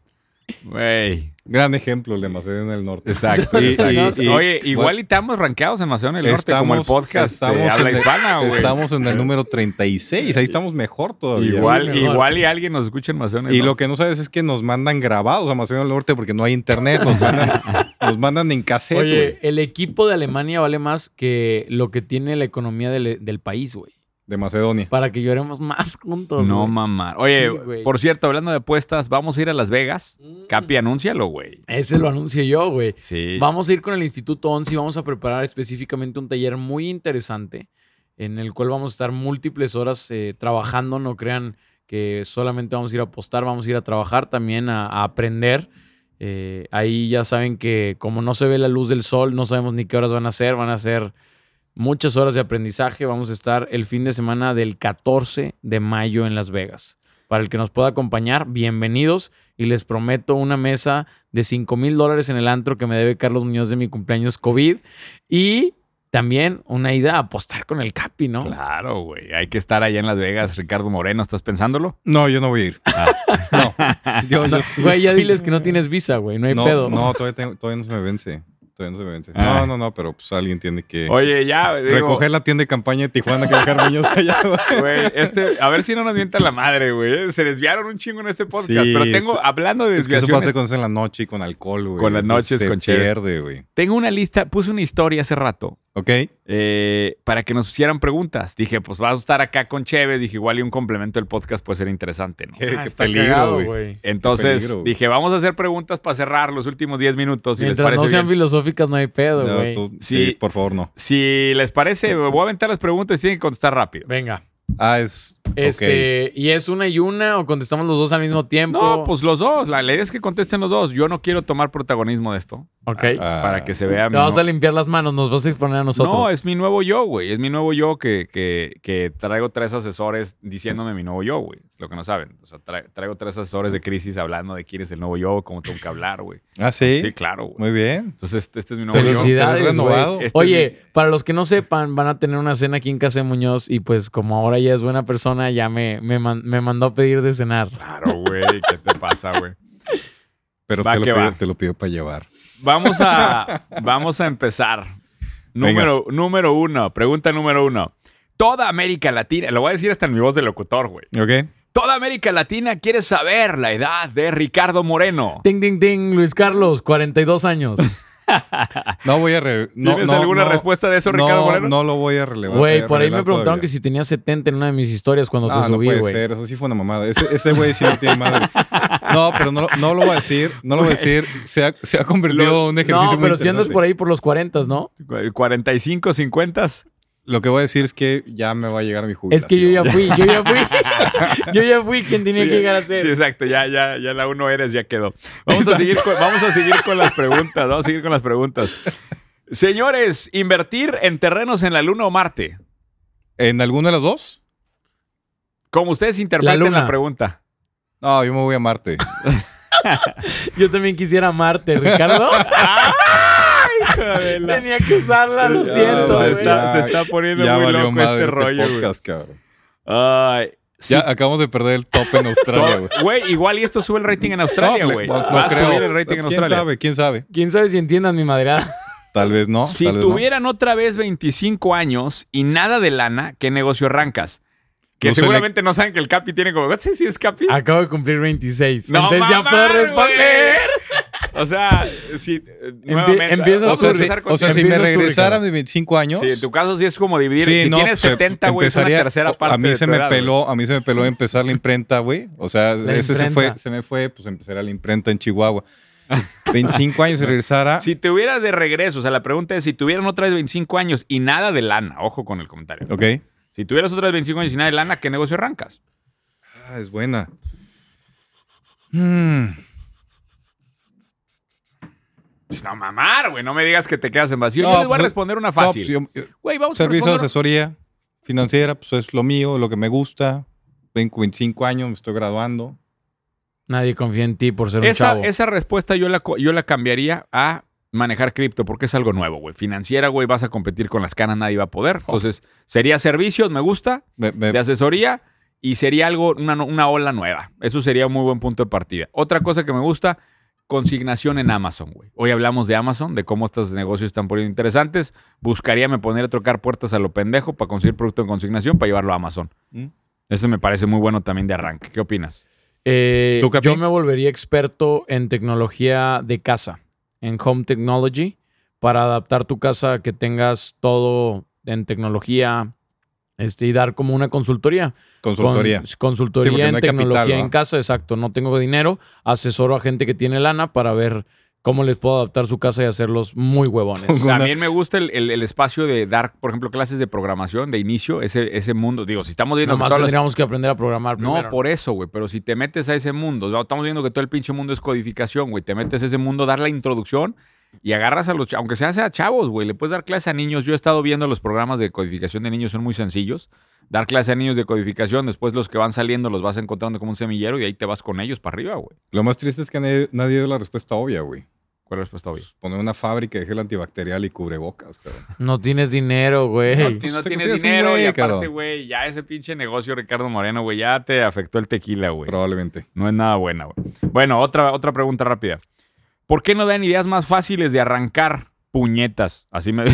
Güey. Gran ejemplo el de Macedonia del Norte. Exacto. Y- exacto. y- y- Oye, igual bueno, y estamos rankeados en Macedonia del Norte, como el estamos- podcast de estamos habla en el- hispana, güey. Estamos en el número 36. Ahí estamos mejor todavía. Igual, Mejor. igual y alguien nos escucha en Macedonia del Y lo Norte. que no sabes es que nos mandan grabados a Macedonia del Norte porque no hay internet. Nos mandan, nos mandan en cassette, Oye, el equipo de Alemania vale más que lo que tiene la economía del, del país, güey. De Macedonia. Para que lloremos más juntos. No güey. mamar. Oye, Sí, güey. por cierto, hablando de apuestas, vamos a ir a Las Vegas. Mm. Capi, anúncialo, güey. Ese lo anuncio yo, güey. Sí. Vamos a ir con el Instituto 11 y vamos a preparar específicamente un taller muy interesante en el cual vamos a estar múltiples horas eh, trabajando. No crean que solamente vamos a ir a apostar, vamos a ir a trabajar también, a, a aprender. Eh, ahí ya saben que como no se ve la luz del sol, no sabemos ni qué horas van a ser. Van a ser muchas horas de aprendizaje. Vamos a estar el fin de semana del 14 de mayo en Las Vegas. Para el que nos pueda acompañar, bienvenidos. Y les prometo una mesa de 5 mil dólares en el antro que me debe Carlos Muñoz de mi cumpleaños COVID. Y también una ida a apostar con el Capi, ¿no? Claro, güey. Hay que estar allá en Las Vegas, Ricardo Moreno. ¿Estás pensándolo? No, yo no voy a ir. No. Yo, yo- Güey, ya estoy- diles que no tienes visa, güey. No hay no, pedo. No, todavía, tengo- todavía no se me vence. Todavía no se me vence. Ah. No, no, no, pero pues alguien tiene que Oye, ya. digo, recoger la tienda de campaña de Tijuana que dejar niños allá. güey. Este, a ver si no nos mienta la madre, güey. Se desviaron un chingo en este podcast. Sí, pero tengo, esto- hablando de Es que eso desviaciones, pasa es en la noche y con alcohol, güey. Con las noches, con pierde, güey. tengo una lista, puse una historia hace rato ¿Ok? Eh, para que nos hicieran preguntas. Dije, pues vas a estar acá con Chévez. Dije, igual y un complemento del podcast puede ser interesante, ¿no? Qué, Ah, qué está peligro, güey. Entonces peligro, dije, vamos a hacer preguntas para cerrar los últimos 10 minutos. Si Mientras no sean bien. filosóficas, no hay pedo, No, güey. tú- Sí. sí, por favor, no. Si les parece, voy a aventar las preguntas y tienen que contestar rápido. Venga. Ah, es. Este, ¿Y es una y una o contestamos los dos al mismo tiempo? No, pues los dos. La ley es que contesten los dos. Yo no quiero tomar protagonismo de esto. Ok. Ah, Para que se vea. Te nu- a limpiar las manos, nos vas a exponer a nosotros. No, es mi nuevo yo, güey. Es mi nuevo yo que, que, que traigo tres asesores diciéndome mi nuevo yo, güey. Es lo que no saben. O sea, tra- traigo tres asesores de crisis hablando de quién es el nuevo yo, cómo tengo que hablar, güey. Ah, sí. Sí, claro, güey. Muy bien. Entonces, este, este es mi nuevo yo. Felicidades, ¿Te has renovado? güey. Este es Oye, para los que no sepan, van a tener una cena aquí en casa de Muñoz y pues como ahora ya es buena persona, ya me, me, man- me mandó a pedir de cenar. Claro, güey. ¿Qué te pasa, güey? Pero Va te lo, pido, te lo pido para llevar. Vamos a, vamos a empezar. Número, número uno. Pregunta número uno. Toda América Latina, lo voy a decir hasta en mi voz de locutor, güey. ¿Ok? Toda América Latina quiere saber la edad de Ricardo Moreno. Ding, ding, ding, Luis Carlos, 42 años. No voy a. re- no, ¿Tienes no, alguna no, respuesta de eso, no, Ricardo Moreno? No lo voy a relevar. Güey, por ahí me preguntaron todavía. que si tenía 70 en una de mis historias cuando No, te no subí, puede güey. ser. Eso sí fue una mamada. Ese, güey sí no tiene madre. No, pero no, lo- no lo voy a decir. No lo voy a decir. Se ha, se ha convertido en un ejercicio No, muy pero si andas por ahí por los 40, ¿no? 45, 50. Lo que voy a decir es que ya me va a llegar mi jubilación. Es que yo ya fui, yo ya fui. yo ya fui quien tenía que llegar a ser. Sí, exacto. Ya, ya, ya la uno eres, ya quedó. Vamos a, seguir con, vamos a seguir con las preguntas. Vamos a seguir con las preguntas. Señores, invertir en terrenos en la Luna o Marte. ¿En alguno de los dos? Como ustedes interpreten Luna. la pregunta. No, yo me voy a Marte. Yo también quisiera amarte, Ricardo. Tenía que usarla, lo Ya, siento. se, güey. está, se está poniendo ya muy valió loco madre este rollo, güey. podcast, cabrón. Ay, sí, Ya acabamos de perder el top en Australia, güey. Güey, igual y esto sube el rating en Australia, güey. no, no Va a creo. subir el rating en ¿Quién Australia. sabe? ¿Quién sabe? ¿Quién sabe si entiendan mi madera? Tal vez no. Si tal vez no. tuvieran otra vez 25 años y nada de lana, ¿qué negocio arrancas? Que No seguramente no saben que el Capi tiene como... ¿Cuántos años tienes, Capi? Acabo de cumplir 26. No entonces ya puedo responder. O sea, si... eh, nuevamente, empiezas O sea, a si, o sea, si me regresaran de 25 años. Sí, en tu caso sí es como dividir. sí, si no, tienes pues, 70, güey, es una tercera parte A mí de se tu me edad, peló, a mí se me peló empezar la imprenta, güey. O sea, La ese se fue, se me fue, pues empezar la imprenta en Chihuahua. 25 años y regresara. Si te hubieras de regreso, o sea, la pregunta es, si tuvieran otra vez 25 años y nada de lana, ojo con el comentario. Ok. Si tuvieras otra vez 25 años y nada de lana, ¿qué negocio arrancas? Ah, es buena. Mm, Pues no mamar, güey, no me digas que te quedas en vacío. No, Yo les voy a pues, responder una no, pues, fácil. yo- yo- Güey, vamos a servicio de asesoría financiera, pues es lo mío, lo que me gusta. Tengo 25 años, me estoy graduando. Nadie confía en ti por ser un chavo. esa respuesta yo la, yo la cambiaría a manejar cripto porque es algo nuevo, güey. Financiera, güey, vas a competir con las canas, nadie va a poder. Entonces, sería servicios, me gusta, de asesoría y sería algo, una, no- una ola nueva. Eso sería un muy buen punto de partida. Otra cosa que me gusta, consignación en Amazon, güey. Hoy hablamos de Amazon, de cómo estos negocios están poniendo interesantes. Buscaría me poner a trocar puertas a lo pendejo para conseguir producto en consignación para llevarlo a Amazon. ¿Mm? Eso me parece muy bueno también de arranque. ¿Qué opinas? Eh, yo me volvería experto en tecnología de casa, en home technology, para adaptar tu casa a que tengas todo en tecnología este, y dar como una consultoría. consultoría. Con- consultoría en no capital, tecnología en casa, exacto. No tengo dinero, asesoro a gente que tiene lana para ver cómo les puedo adaptar su casa y hacerlos muy huevones. También me gusta el, el- el espacio de dar, por ejemplo, clases de programación de inicio, ese, ese mundo. Digo, si estamos viendo que Nomás las- tendríamos que aprender a programar No, primero. por eso, güey. Pero si te metes a ese mundo, ¿no? estamos viendo que todo el pinche mundo es codificación, güey. Te metes a ese mundo, dar la introducción y agarras a los, cha- aunque sea a chavos, güey. Le puedes dar clase a niños. Yo he estado viendo los programas de codificación de niños, son muy sencillos. Dar clase a niños de codificación, después los que van saliendo los vas encontrando como un semillero y ahí te vas con ellos para arriba, güey. Lo más triste es que nadie, nadie dio la respuesta obvia, güey. ¿Cuál es la respuesta obvia? Poner una fábrica de gel antibacterial y cubrebocas, cabrón. No tienes dinero, güey. No, pues, no tienes dinero güey, y aparte, güey, ya ese pinche negocio, Ricardo Moreno, güey, ya te afectó el tequila, güey. Probablemente. No es nada buena, güey. Bueno, otra, otra pregunta rápida. ¿Por qué no dan ideas más fáciles de arrancar puñetas? Así me...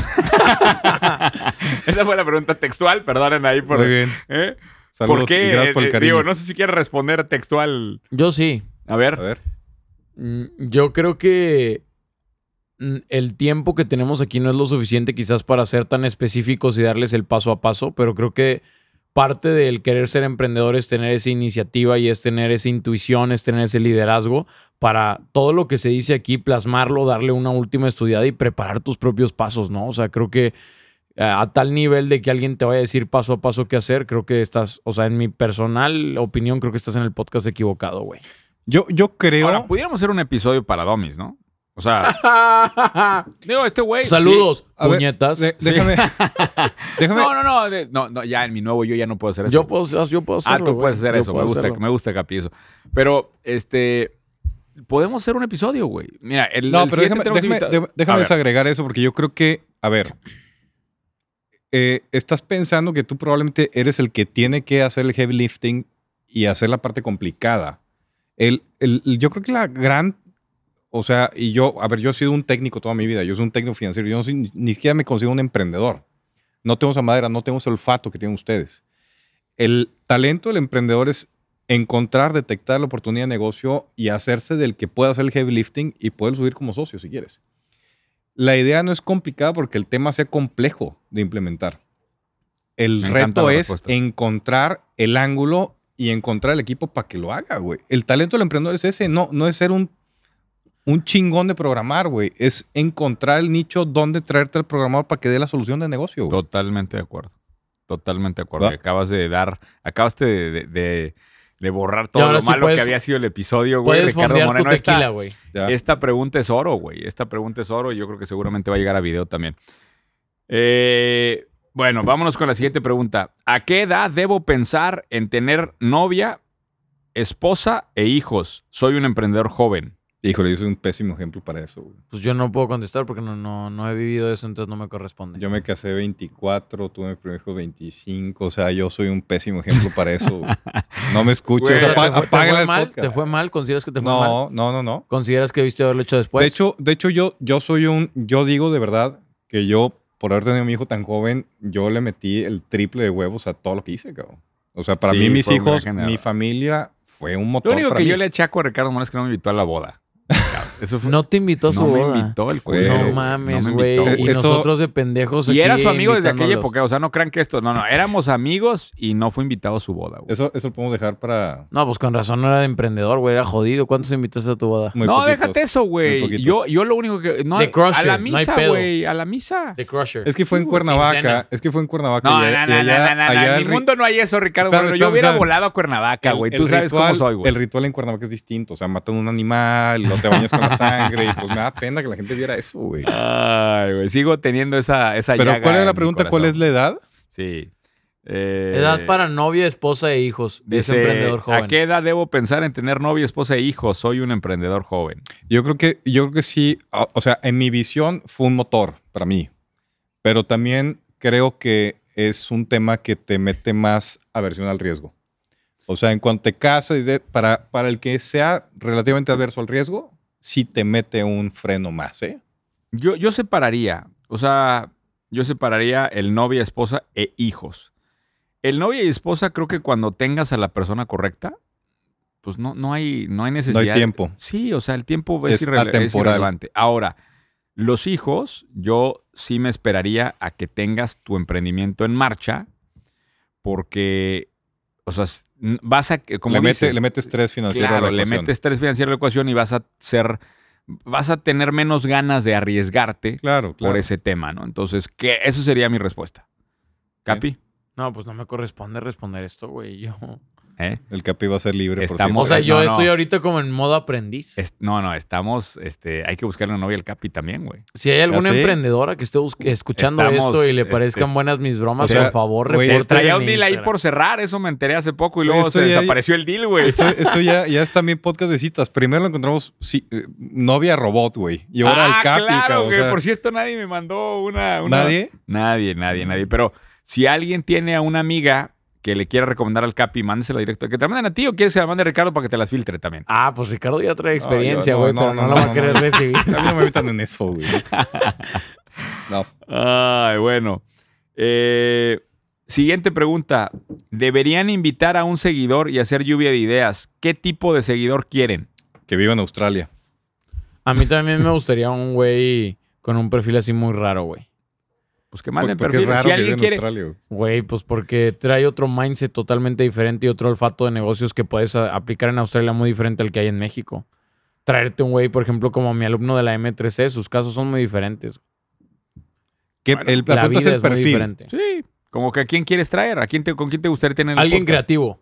Esa fue la pregunta textual, perdonen ahí por... Muy bien. ¿Eh? Saludos ¿Por qué? y gracias por el Eh, cariño. Digo, no sé si quieres responder textual. Yo sí. A ver. A ver. Mm, Yo creo que mm, el tiempo que tenemos aquí no es lo suficiente quizás para ser tan específicos y darles el paso a paso, pero creo que parte del querer ser emprendedor es tener esa iniciativa y es tener esa intuición, es tener ese liderazgo para todo lo que se dice aquí, plasmarlo, darle una última estudiada y preparar tus propios pasos, ¿no? O sea, creo que eh, a tal nivel de que alguien te vaya a decir paso a paso qué hacer, creo que estás, o sea, en mi personal opinión, creo que estás en el podcast equivocado, güey. Yo, yo creo. Ahora, pudiéramos hacer un episodio para Domis, ¿no? O sea, digo, este güey... Saludos, ver, puñetas. Sí. déjame. déjame. No, no, no, de- no, no, ya en mi nuevo yo ya no puedo hacer eso. Yo puedo, yo puedo hacerlo. ah, tú puedes hacer Yo eso. Me gusta, hacerlo. me gusta, Capi, eso. Pero, este, podemos hacer un episodio, güey. Mira, el, No, el pero déjame, déjame, invitado- déjame desagregar eso porque yo creo que, a ver, eh, estás pensando que tú probablemente eres el que tiene que hacer el heavy lifting y hacer la parte complicada. El- el- yo creo que la gran, o sea, y yo, a ver, yo he sido un técnico toda mi vida, yo soy un técnico financiero, yo no soy- ni, siquiera me considero un emprendedor. No tengo esa madera, no tengo ese olfato que tienen ustedes. El talento del emprendedor es encontrar, detectar la oportunidad de negocio y hacerse del que pueda hacer el heavy lifting y poder subir como socio si quieres. La idea no es complicada porque el tema sea complejo de implementar. El Me reto es respuesta. encontrar el ángulo y encontrar el equipo para que lo haga, güey. El talento del emprendedor es ese, no, no es ser un, un chingón de programar, güey. Es encontrar el nicho donde traerte al programador para que dé la solución de negocio, güey. Totalmente de acuerdo. Totalmente de acuerdo. Acabas de dar, acabaste de, de- de- de borrar todo lo sí malo puedes- que había sido el episodio, güey. Ricardo tu Moreno. tequila, esta, esta pregunta es oro, güey. Esta pregunta es oro y yo creo que seguramente va a llegar a video también. Eh, bueno, vámonos con la siguiente pregunta. ¿A qué edad debo pensar en tener novia, esposa e hijos? Soy un emprendedor joven. Híjole, yo soy un pésimo ejemplo para eso, güey. Pues yo no puedo contestar porque no, no, no he vivido eso, entonces no me corresponde. Yo me casé 24, tuve mi primer hijo 25, o sea, yo soy un pésimo ejemplo para eso. güey. No me escuches, Güey, apa- ¿Te fue, te fue el mal? podcast. ¿Te fue mal? ¿Consideras que te fue mal? No, no, no, no. ¿Consideras que debiste haberlo hecho después? de hecho, de hecho yo, yo soy un, yo digo de verdad que yo, por haber tenido a mi hijo tan joven, yo le metí el triple de huevos a todo lo que hice, cabrón. O sea, para Sí, mí, mis hijos, mi familia fue un motor Lo único para que mí. yo le achaco a Ricardo Moreno es que no me invitó a la boda. Eso fue, no te invitó a su no me boda. invitó el Güey, culero. No mames, No me güey. y Eso- nosotros de pendejos Y era su amigo desde aquella época. O sea, no crean que esto. No, no. Éramos amigos y no fue invitado a su boda, güey. Eso, eso lo podemos dejar para No, pues con razón no era de emprendedor, güey. Era jodido. ¿Cuántos invitaste a tu boda? muy no, poquitos. déjate eso, güey. Yo, yo lo único que. No, The Crusher, a la no hay misa, güey. A la misa. The Crusher. Es que fue en Cuernavaca. Es que fue en Cuernavaca. No, y- no, y no, no, allá- no, no, En el mundo no hay eso, Ricardo. Bueno, yo hubiera volado a Cuernavaca, güey. Tú sabes cómo soy, güey. El ritual en Cuernavaca es distinto. O sea, matan un animal, lo te bañas con la sangre. Y pues me da pena que la gente viera eso, güey. Ay, güey. Sigo teniendo esa, esa Pero llaga ¿cuál era la pregunta? ¿Cuál es la edad? Sí. Eh, Edad para novia, esposa e hijos de ese dice, emprendedor joven. ¿A qué edad debo pensar en tener novia, esposa e hijos? Soy un emprendedor joven. Yo creo que, yo creo que sí. O o sea, en mi visión fue un motor para mí. Pero también creo que es un tema que te mete más aversión al riesgo. O sea, en cuanto te casas, para, para el que sea relativamente adverso al riesgo, sí te mete un freno más, ¿eh? Yo, yo separaría, o sea, yo separaría el novia, esposa e hijos. El novia y esposa creo que cuando tengas a la persona correcta, pues no, no, hay, no hay No necesidad. hay tiempo. Sí, o sea, el tiempo es, Es irrele- es irrelevante. Ahora, los hijos, yo sí me esperaría a que tengas tu emprendimiento en marcha, porque, o sea, vas a, como le, mete, dices, le metes estrés financiero claro, a la le ecuación. metes estrés financiero a la ecuación y vas a ser, vas a tener menos ganas de arriesgarte Claro, claro. por ese tema, ¿no? Entonces, ¿qué? eso sería mi respuesta. ¿Capi? No, pues no me corresponde responder esto, güey. Yo. ¿Eh? El Capi va a ser libre Estamos- O sea, No, yo no. estoy ahorita como en modo aprendiz. Es- no, no, estamos, este, hay que buscarle una novia al Capi también, güey. Si hay alguna ¿Ah, sí? emprendedora que esté escuchando Estamos, esto y le parezcan es- buenas mis bromas, o sea, por favor, güey, Traía un deal ahí por cerrar, eso me enteré hace poco y luego esto se ya- desapareció el deal, güey. Esto, esto ya, ya es también podcast de citas. Primero lo encontramos sí, eh, novia robot, güey. Y ahora ah, el Capi, claro, cabrón, o que sea, por cierto nadie me mandó una, una- ¿Nadie? Nadie, nadie, nadie. Pero si alguien tiene a una amiga que le quiera recomendar al Capi, mándesela directo. ¿Que te la manden a ti o quieres que se la mande a Ricardo para que te las filtre también? Ah, pues Ricardo ya trae experiencia, no, güey, no, pero no, no, no, la va no, a querer no. recibir. A mí no me metan en eso, güey. No. Ay, bueno. Eh, siguiente pregunta. ¿Deberían invitar a un seguidor y hacer lluvia de ideas? ¿Qué tipo de seguidor quieren? Que viva en Australia. A mí también me gustaría un güey con un perfil así muy raro, güey. Pues que manden Porque es perfil. raro Si alguien quiere, güey. Pues porque trae otro mindset totalmente diferente y otro olfato de negocios que puedes a- aplicar en Australia muy diferente al que hay en México. Traerte un güey, por ejemplo, como mi alumno de la M3C, sus casos son muy diferentes. Que Bueno, el, la la pregunta vida es el es muy perfil. diferente. Sí, como que a quién quieres traer, a quién te, con quién te gustaría tener el Alguien podcast? creativo.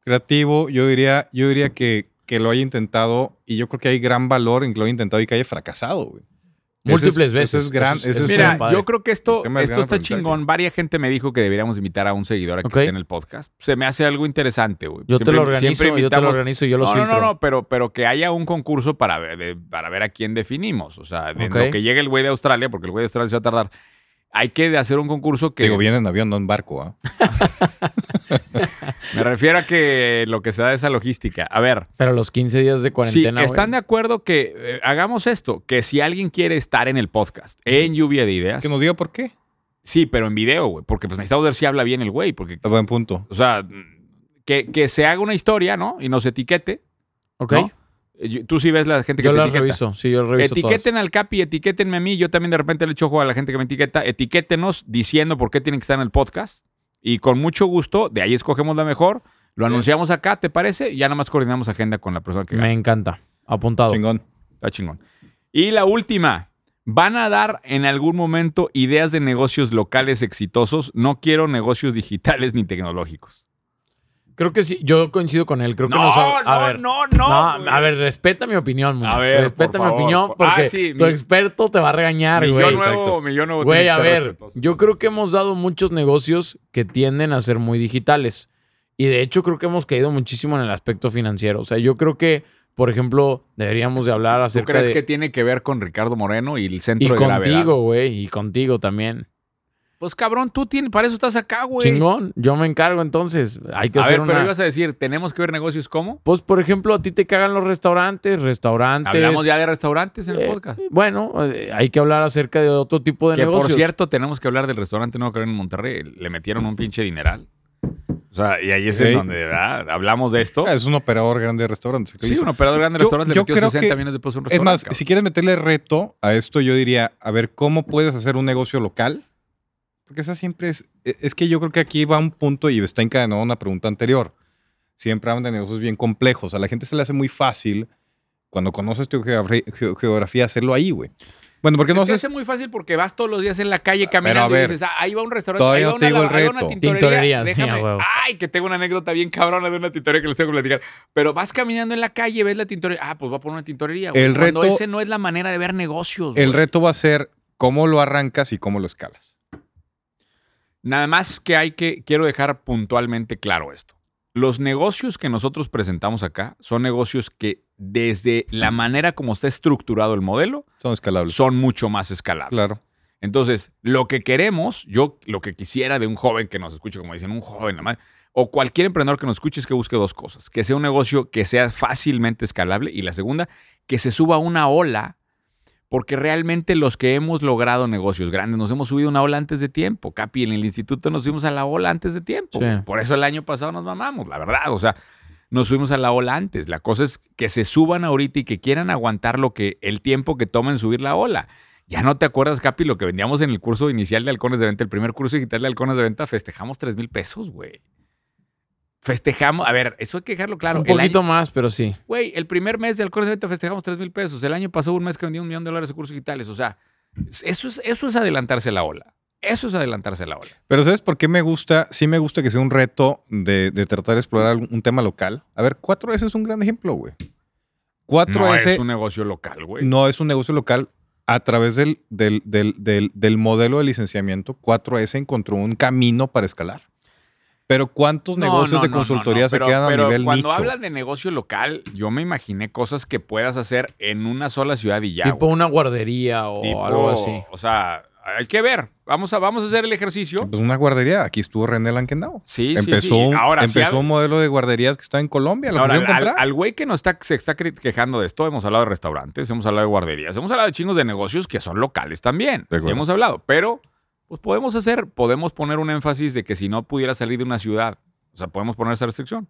Creativo, yo diría, yo diría que, que lo haya intentado y yo creo que hay gran valor en que lo haya intentado y que haya fracasado, güey. Es- Múltiples veces. es gran- Eso es- eso muy Mira, yo creo que esto, esto gran está aprendizaje. chingón. Varia gente me dijo que deberíamos invitar a un seguidor a que esté en el podcast. Se me hace algo interesante, güey. Yo te lo organizo, yo te lo organizo y yo los no, no, filtro. no, no, pero, pero que haya un concurso para ver, de- para ver a quién definimos. O sea, de lo que llegue el güey de Australia, porque el güey de Australia se va a tardar. Hay que hacer un concurso que. Digo, viene en avión, no en barco, ¿ah? Me refiero a que lo que se da es esa logística. A ver. Pero los 15 días de Si cuarentena, están de acuerdo que eh, hagamos esto, que si alguien quiere estar en el podcast, en lluvia de ideas, Que nos diga por qué. sí, pero en video, güey, porque pues necesitamos ver si habla bien el güey, porque, A buen punto. o sea, que, que se haga una historia, ¿no? Y nos etiquete, Ok. ¿no? Eh, Tú sí ves la gente que Yo te etiqueta. reviso. Sí, yo reviso Etiqueten al Capi, etiquétenme a mí. Yo también de repente le echo juego a la gente que me etiqueta. Etiquétenos diciendo por qué tienen que estar en el podcast. Y con mucho gusto, de ahí escogemos la mejor. Lo anunciamos acá, ¿te parece? Y ya nada más coordinamos agenda con la persona que. Me encanta. Apuntado. Chingón. Está chingón. Y la última. ¿Van a dar en algún momento ideas de negocios locales exitosos? No quiero negocios digitales ni tecnológicos. Creo que sí. Yo coincido con él. Creo que No, nos ha- a no, ver, no, no, No, güey. a ver, respeta mi opinión, Muñoz. A ver, Respeta por mi favor, opinión por- porque Ah, sí, tu mi- experto te va a regañar, Mi yo güey. nuevo, mi yo nuevo Güey, a ver, yo creo que hemos dado muchos negocios que tienden a ser muy digitales. Y de hecho creo que hemos caído muchísimo en el aspecto financiero. O sea, yo creo que, por ejemplo, deberíamos de hablar ¿Tú acerca crees de... que tiene que ver con Ricardo Moreno y el centro y de gravedad? contigo, güey, y contigo también. Pues cabrón, tú tienes, para eso estás acá, güey. Chingón, yo me encargo entonces. Hay que A hacer ver, pero una... ibas a decir, ¿tenemos que ver negocios cómo? Pues, por ejemplo, a ti te cagan los restaurantes, restaurantes... Hablamos ya de restaurantes en el eh, podcast. Bueno, eh, hay que hablar acerca de otro tipo de Que negocios. por cierto, tenemos que hablar del restaurante Nuevo Creo en Monterrey. Le metieron un pinche dineral. O sea, y ahí es en donde ¿verdad? hablamos de esto. Es un operador grande de restaurantes. ¿qué Sí, un operador grande de Yo- restaurantes le yo metió creo 60 que- millones de pesos a un Es restaurante. más, cabrón. si quieres meterle reto a esto, yo diría, a ver, ¿cómo puedes hacer un negocio local? Porque esa siempre es... e- Es que yo creo que aquí va un punto y está encadenado a una pregunta anterior. Siempre hablan de negocios bien complejos. A la gente se le hace muy fácil, cuando conoces tu geogra- ge- geografía, hacerlo ahí, güey. Bueno, porque no sé... hace muy fácil porque vas todos los días en la calle caminando a ver, y dices, ah, ahí va un restaurante, todavía ahí va no te una, digo el va una reto. tintorería. Déjame, ay, que tengo una anécdota bien cabrona de una tintorería que les tengo que platicar. Pero vas caminando en la calle, ves la tintorería, ah, pues va por una tintorería. güey. El Cuando reto- ese no es la manera de ver negocios. El güey. reto va a ser cómo lo arrancas y cómo lo escalas. Nada más que hay que, quiero dejar puntualmente claro esto. Los negocios que nosotros presentamos acá son negocios que desde la manera como está estructurado el modelo Son escalables. son mucho más escalables. Claro. Entonces, lo que queremos, yo lo que quisiera de un joven que nos escuche, como dicen, un joven, la madre, o cualquier emprendedor que nos escuche es que busque dos cosas. Que sea un negocio que sea fácilmente escalable y la segunda, que se suba una ola, porque realmente los que hemos logrado negocios grandes nos hemos subido a una ola antes de tiempo. Capi, en el instituto nos subimos a la ola antes de tiempo. Sí. Por eso el año pasado nos mamamos, la verdad. O sea, nos subimos a la ola antes. La cosa es que se suban ahorita y que quieran aguantar lo que el tiempo que toma en subir la ola. Ya no te acuerdas, Capi, lo que vendíamos en el curso inicial de halcones de venta, el primer curso digital de halcones de venta, festejamos 3 mil pesos, güey. Festejamos, a ver, eso hay que dejarlo claro. un El poquito año- más, pero sí. Güey, el primer mes de halcones de venta festejamos 3 mil pesos. El año pasado, un mes que vendía un millón de dólares de cursos digitales. O sea, eso es, eso es adelantarse a la ola. Eso es adelantarse a la ola. Pero ¿sabes por qué me gusta? Sí me gusta que sea un reto de, de tratar de explorar algún- un tema local. A ver, 4S es un gran ejemplo, güey. 4S No es un negocio local, güey. no es un negocio local. A través del, del, del, del, del modelo de licenciamiento, 4S encontró un camino para escalar. Pero ¿cuántos No, negocios no, de no, consultoría no, no, se pero- quedan a pero nivel cuando nicho? hablan de negocio local, yo me imaginé cosas que puedas hacer en una sola ciudad y ya. tipo güey. una guardería o Tipo, algo así. O sea, hay que ver. Vamos a, vamos a hacer el ejercicio. Pues una guardería. Aquí estuvo René Lankenau. Sí, empezó sí, sí. Ahora, si empezó al- un modelo de guarderías que está en Colombia. Lo Ahora, al- al güey que nos está, se está quejando de esto, hemos hablado de restaurantes, hemos hablado de guarderías, hemos hablado de chingos de negocios que son locales también. Sí, hemos hablado, pero pues podemos hacer, podemos poner un énfasis de que si no pudiera salir de una ciudad, o sea, podemos poner esa restricción.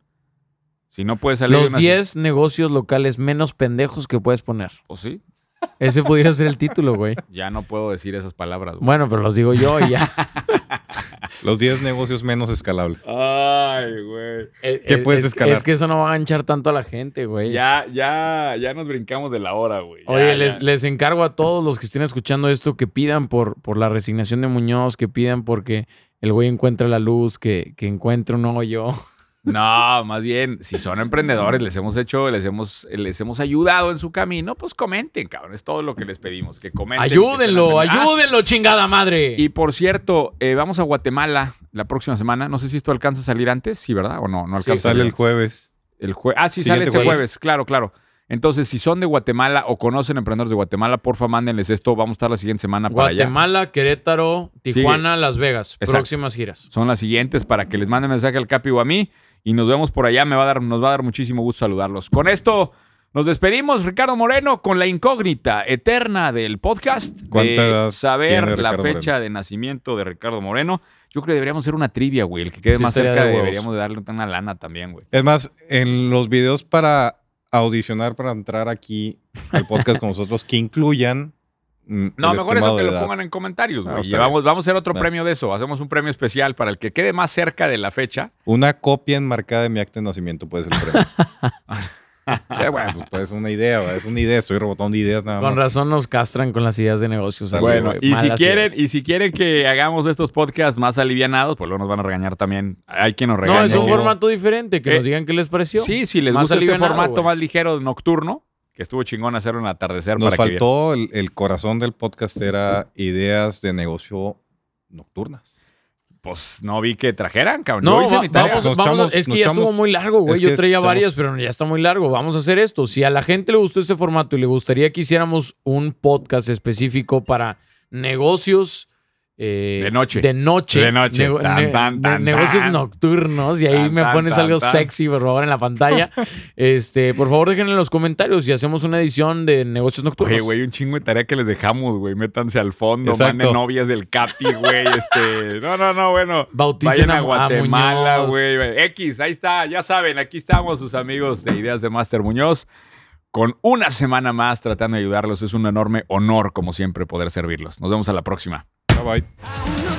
Si no puede salir de Los una ciudad, 10 negocios locales menos pendejos que puedes poner. pues sí, Ese pudiera ser el título, güey. ya no puedo decir esas palabras. güey. Bueno, pero los digo yo y ya. Los 10 negocios menos escalables. Ay, güey. ¿Qué Es- puedes es- escalar? Es que eso no va a ganchar tanto a la gente, güey. Ya, ya, ya nos brincamos de la hora, güey. Ya, Oye, ya. les, les encargo a todos los que estén escuchando esto que pidan por, por la resignación de Muñoz, que pidan porque el güey encuentre la luz, que, que encuentre un hoyo. No, más bien, si son emprendedores, les hemos hecho, les hemos, les hemos ayudado en su camino, pues comenten, cabrón. Es todo lo que les pedimos, que comenten. Ayúdenlo, Ah, ayúdenlo, chingada madre. y por cierto, eh, vamos a Guatemala la próxima semana. No sé si esto alcanza a salir antes, sí, ¿verdad? O no, no alcanza. a Sale salir el jueves. El jue- ah, sí, Siguiente sale este jueves. jueves. Claro, claro. Entonces, si son de Guatemala o conocen emprendedores de Guatemala, porfa, mándenles esto. Vamos a estar la siguiente semana para allá. Guatemala, Querétaro, Tijuana, Las Vegas. Exacto. Próximas giras. son las siguientes para que les manden mensaje al Capi o a mí y nos vemos por allá. Me va a dar, nos va a dar muchísimo gusto saludarlos. Con esto nos despedimos, Ricardo Moreno, con la incógnita eterna del podcast ¿Cuánta de saber la Ricardo fecha de nacimiento de Ricardo Moreno. Yo creo que deberíamos hacer una trivia, güey. El que quede Sí, más cerca de deberíamos de darle una lana también, güey. Es más, en los videos para audicionar, para entrar aquí al podcast con nosotros, que incluyan. No, mejor eso que lo edad. pongan en comentarios, Ah, vamos, vamos a hacer otro premio de eso. Hacemos un premio especial para el que quede más cerca de la fecha. Una copia enmarcada de mi acta de nacimiento puede ser el premio. Eh, bueno, pues puede ser una idea, es una idea. Estoy rebotando ideas nada Con más. razón nos castran con las ideas de negocios. Bueno, y si quieren, ideas. y si quieren que hagamos estos podcasts más alivianados, pues luego nos van a regañar también. Hay quien nos No, regaña. es un No. formato diferente. Que Eh, nos digan qué les pareció. Sí, si les Más gusta este formato más ligero nocturno, que estuvo chingón hacerlo en atardecer Nos para que faltó el, el corazón del podcast era ideas de negocio nocturnas. pues no vi que trajeran, cabrón. No, hice va- mi tarea. vamos, vamos a- es que ya estuvo muy largo, güey. Yo que traía varias, pero ya está muy largo. Vamos a hacer esto. Si a la gente le gustó este formato y le gustaría que hiciéramos un podcast específico para negocios eh, De noche. De noche. De noche. Tan, ne- tan, ne- tan, negocios nocturnos. Y ahí me pones algo sexy, por favor, en la pantalla. este, por favor, déjenlo en los comentarios y hacemos una edición de negocios nocturnos. Oye, güey, un chingo de tarea que les dejamos, güey. Métanse al fondo, Exacto. manden novias del Capi, güey. Este. No, no, no, bueno. Bauticen Vayan a Guatemala, güey. X, ahí está, ya saben, aquí estamos sus amigos de Ideas de Master Muñoz. Con una semana más tratando de ayudarlos. Es un enorme honor, como siempre, poder servirlos. Nos vemos a la próxima. Bye bye.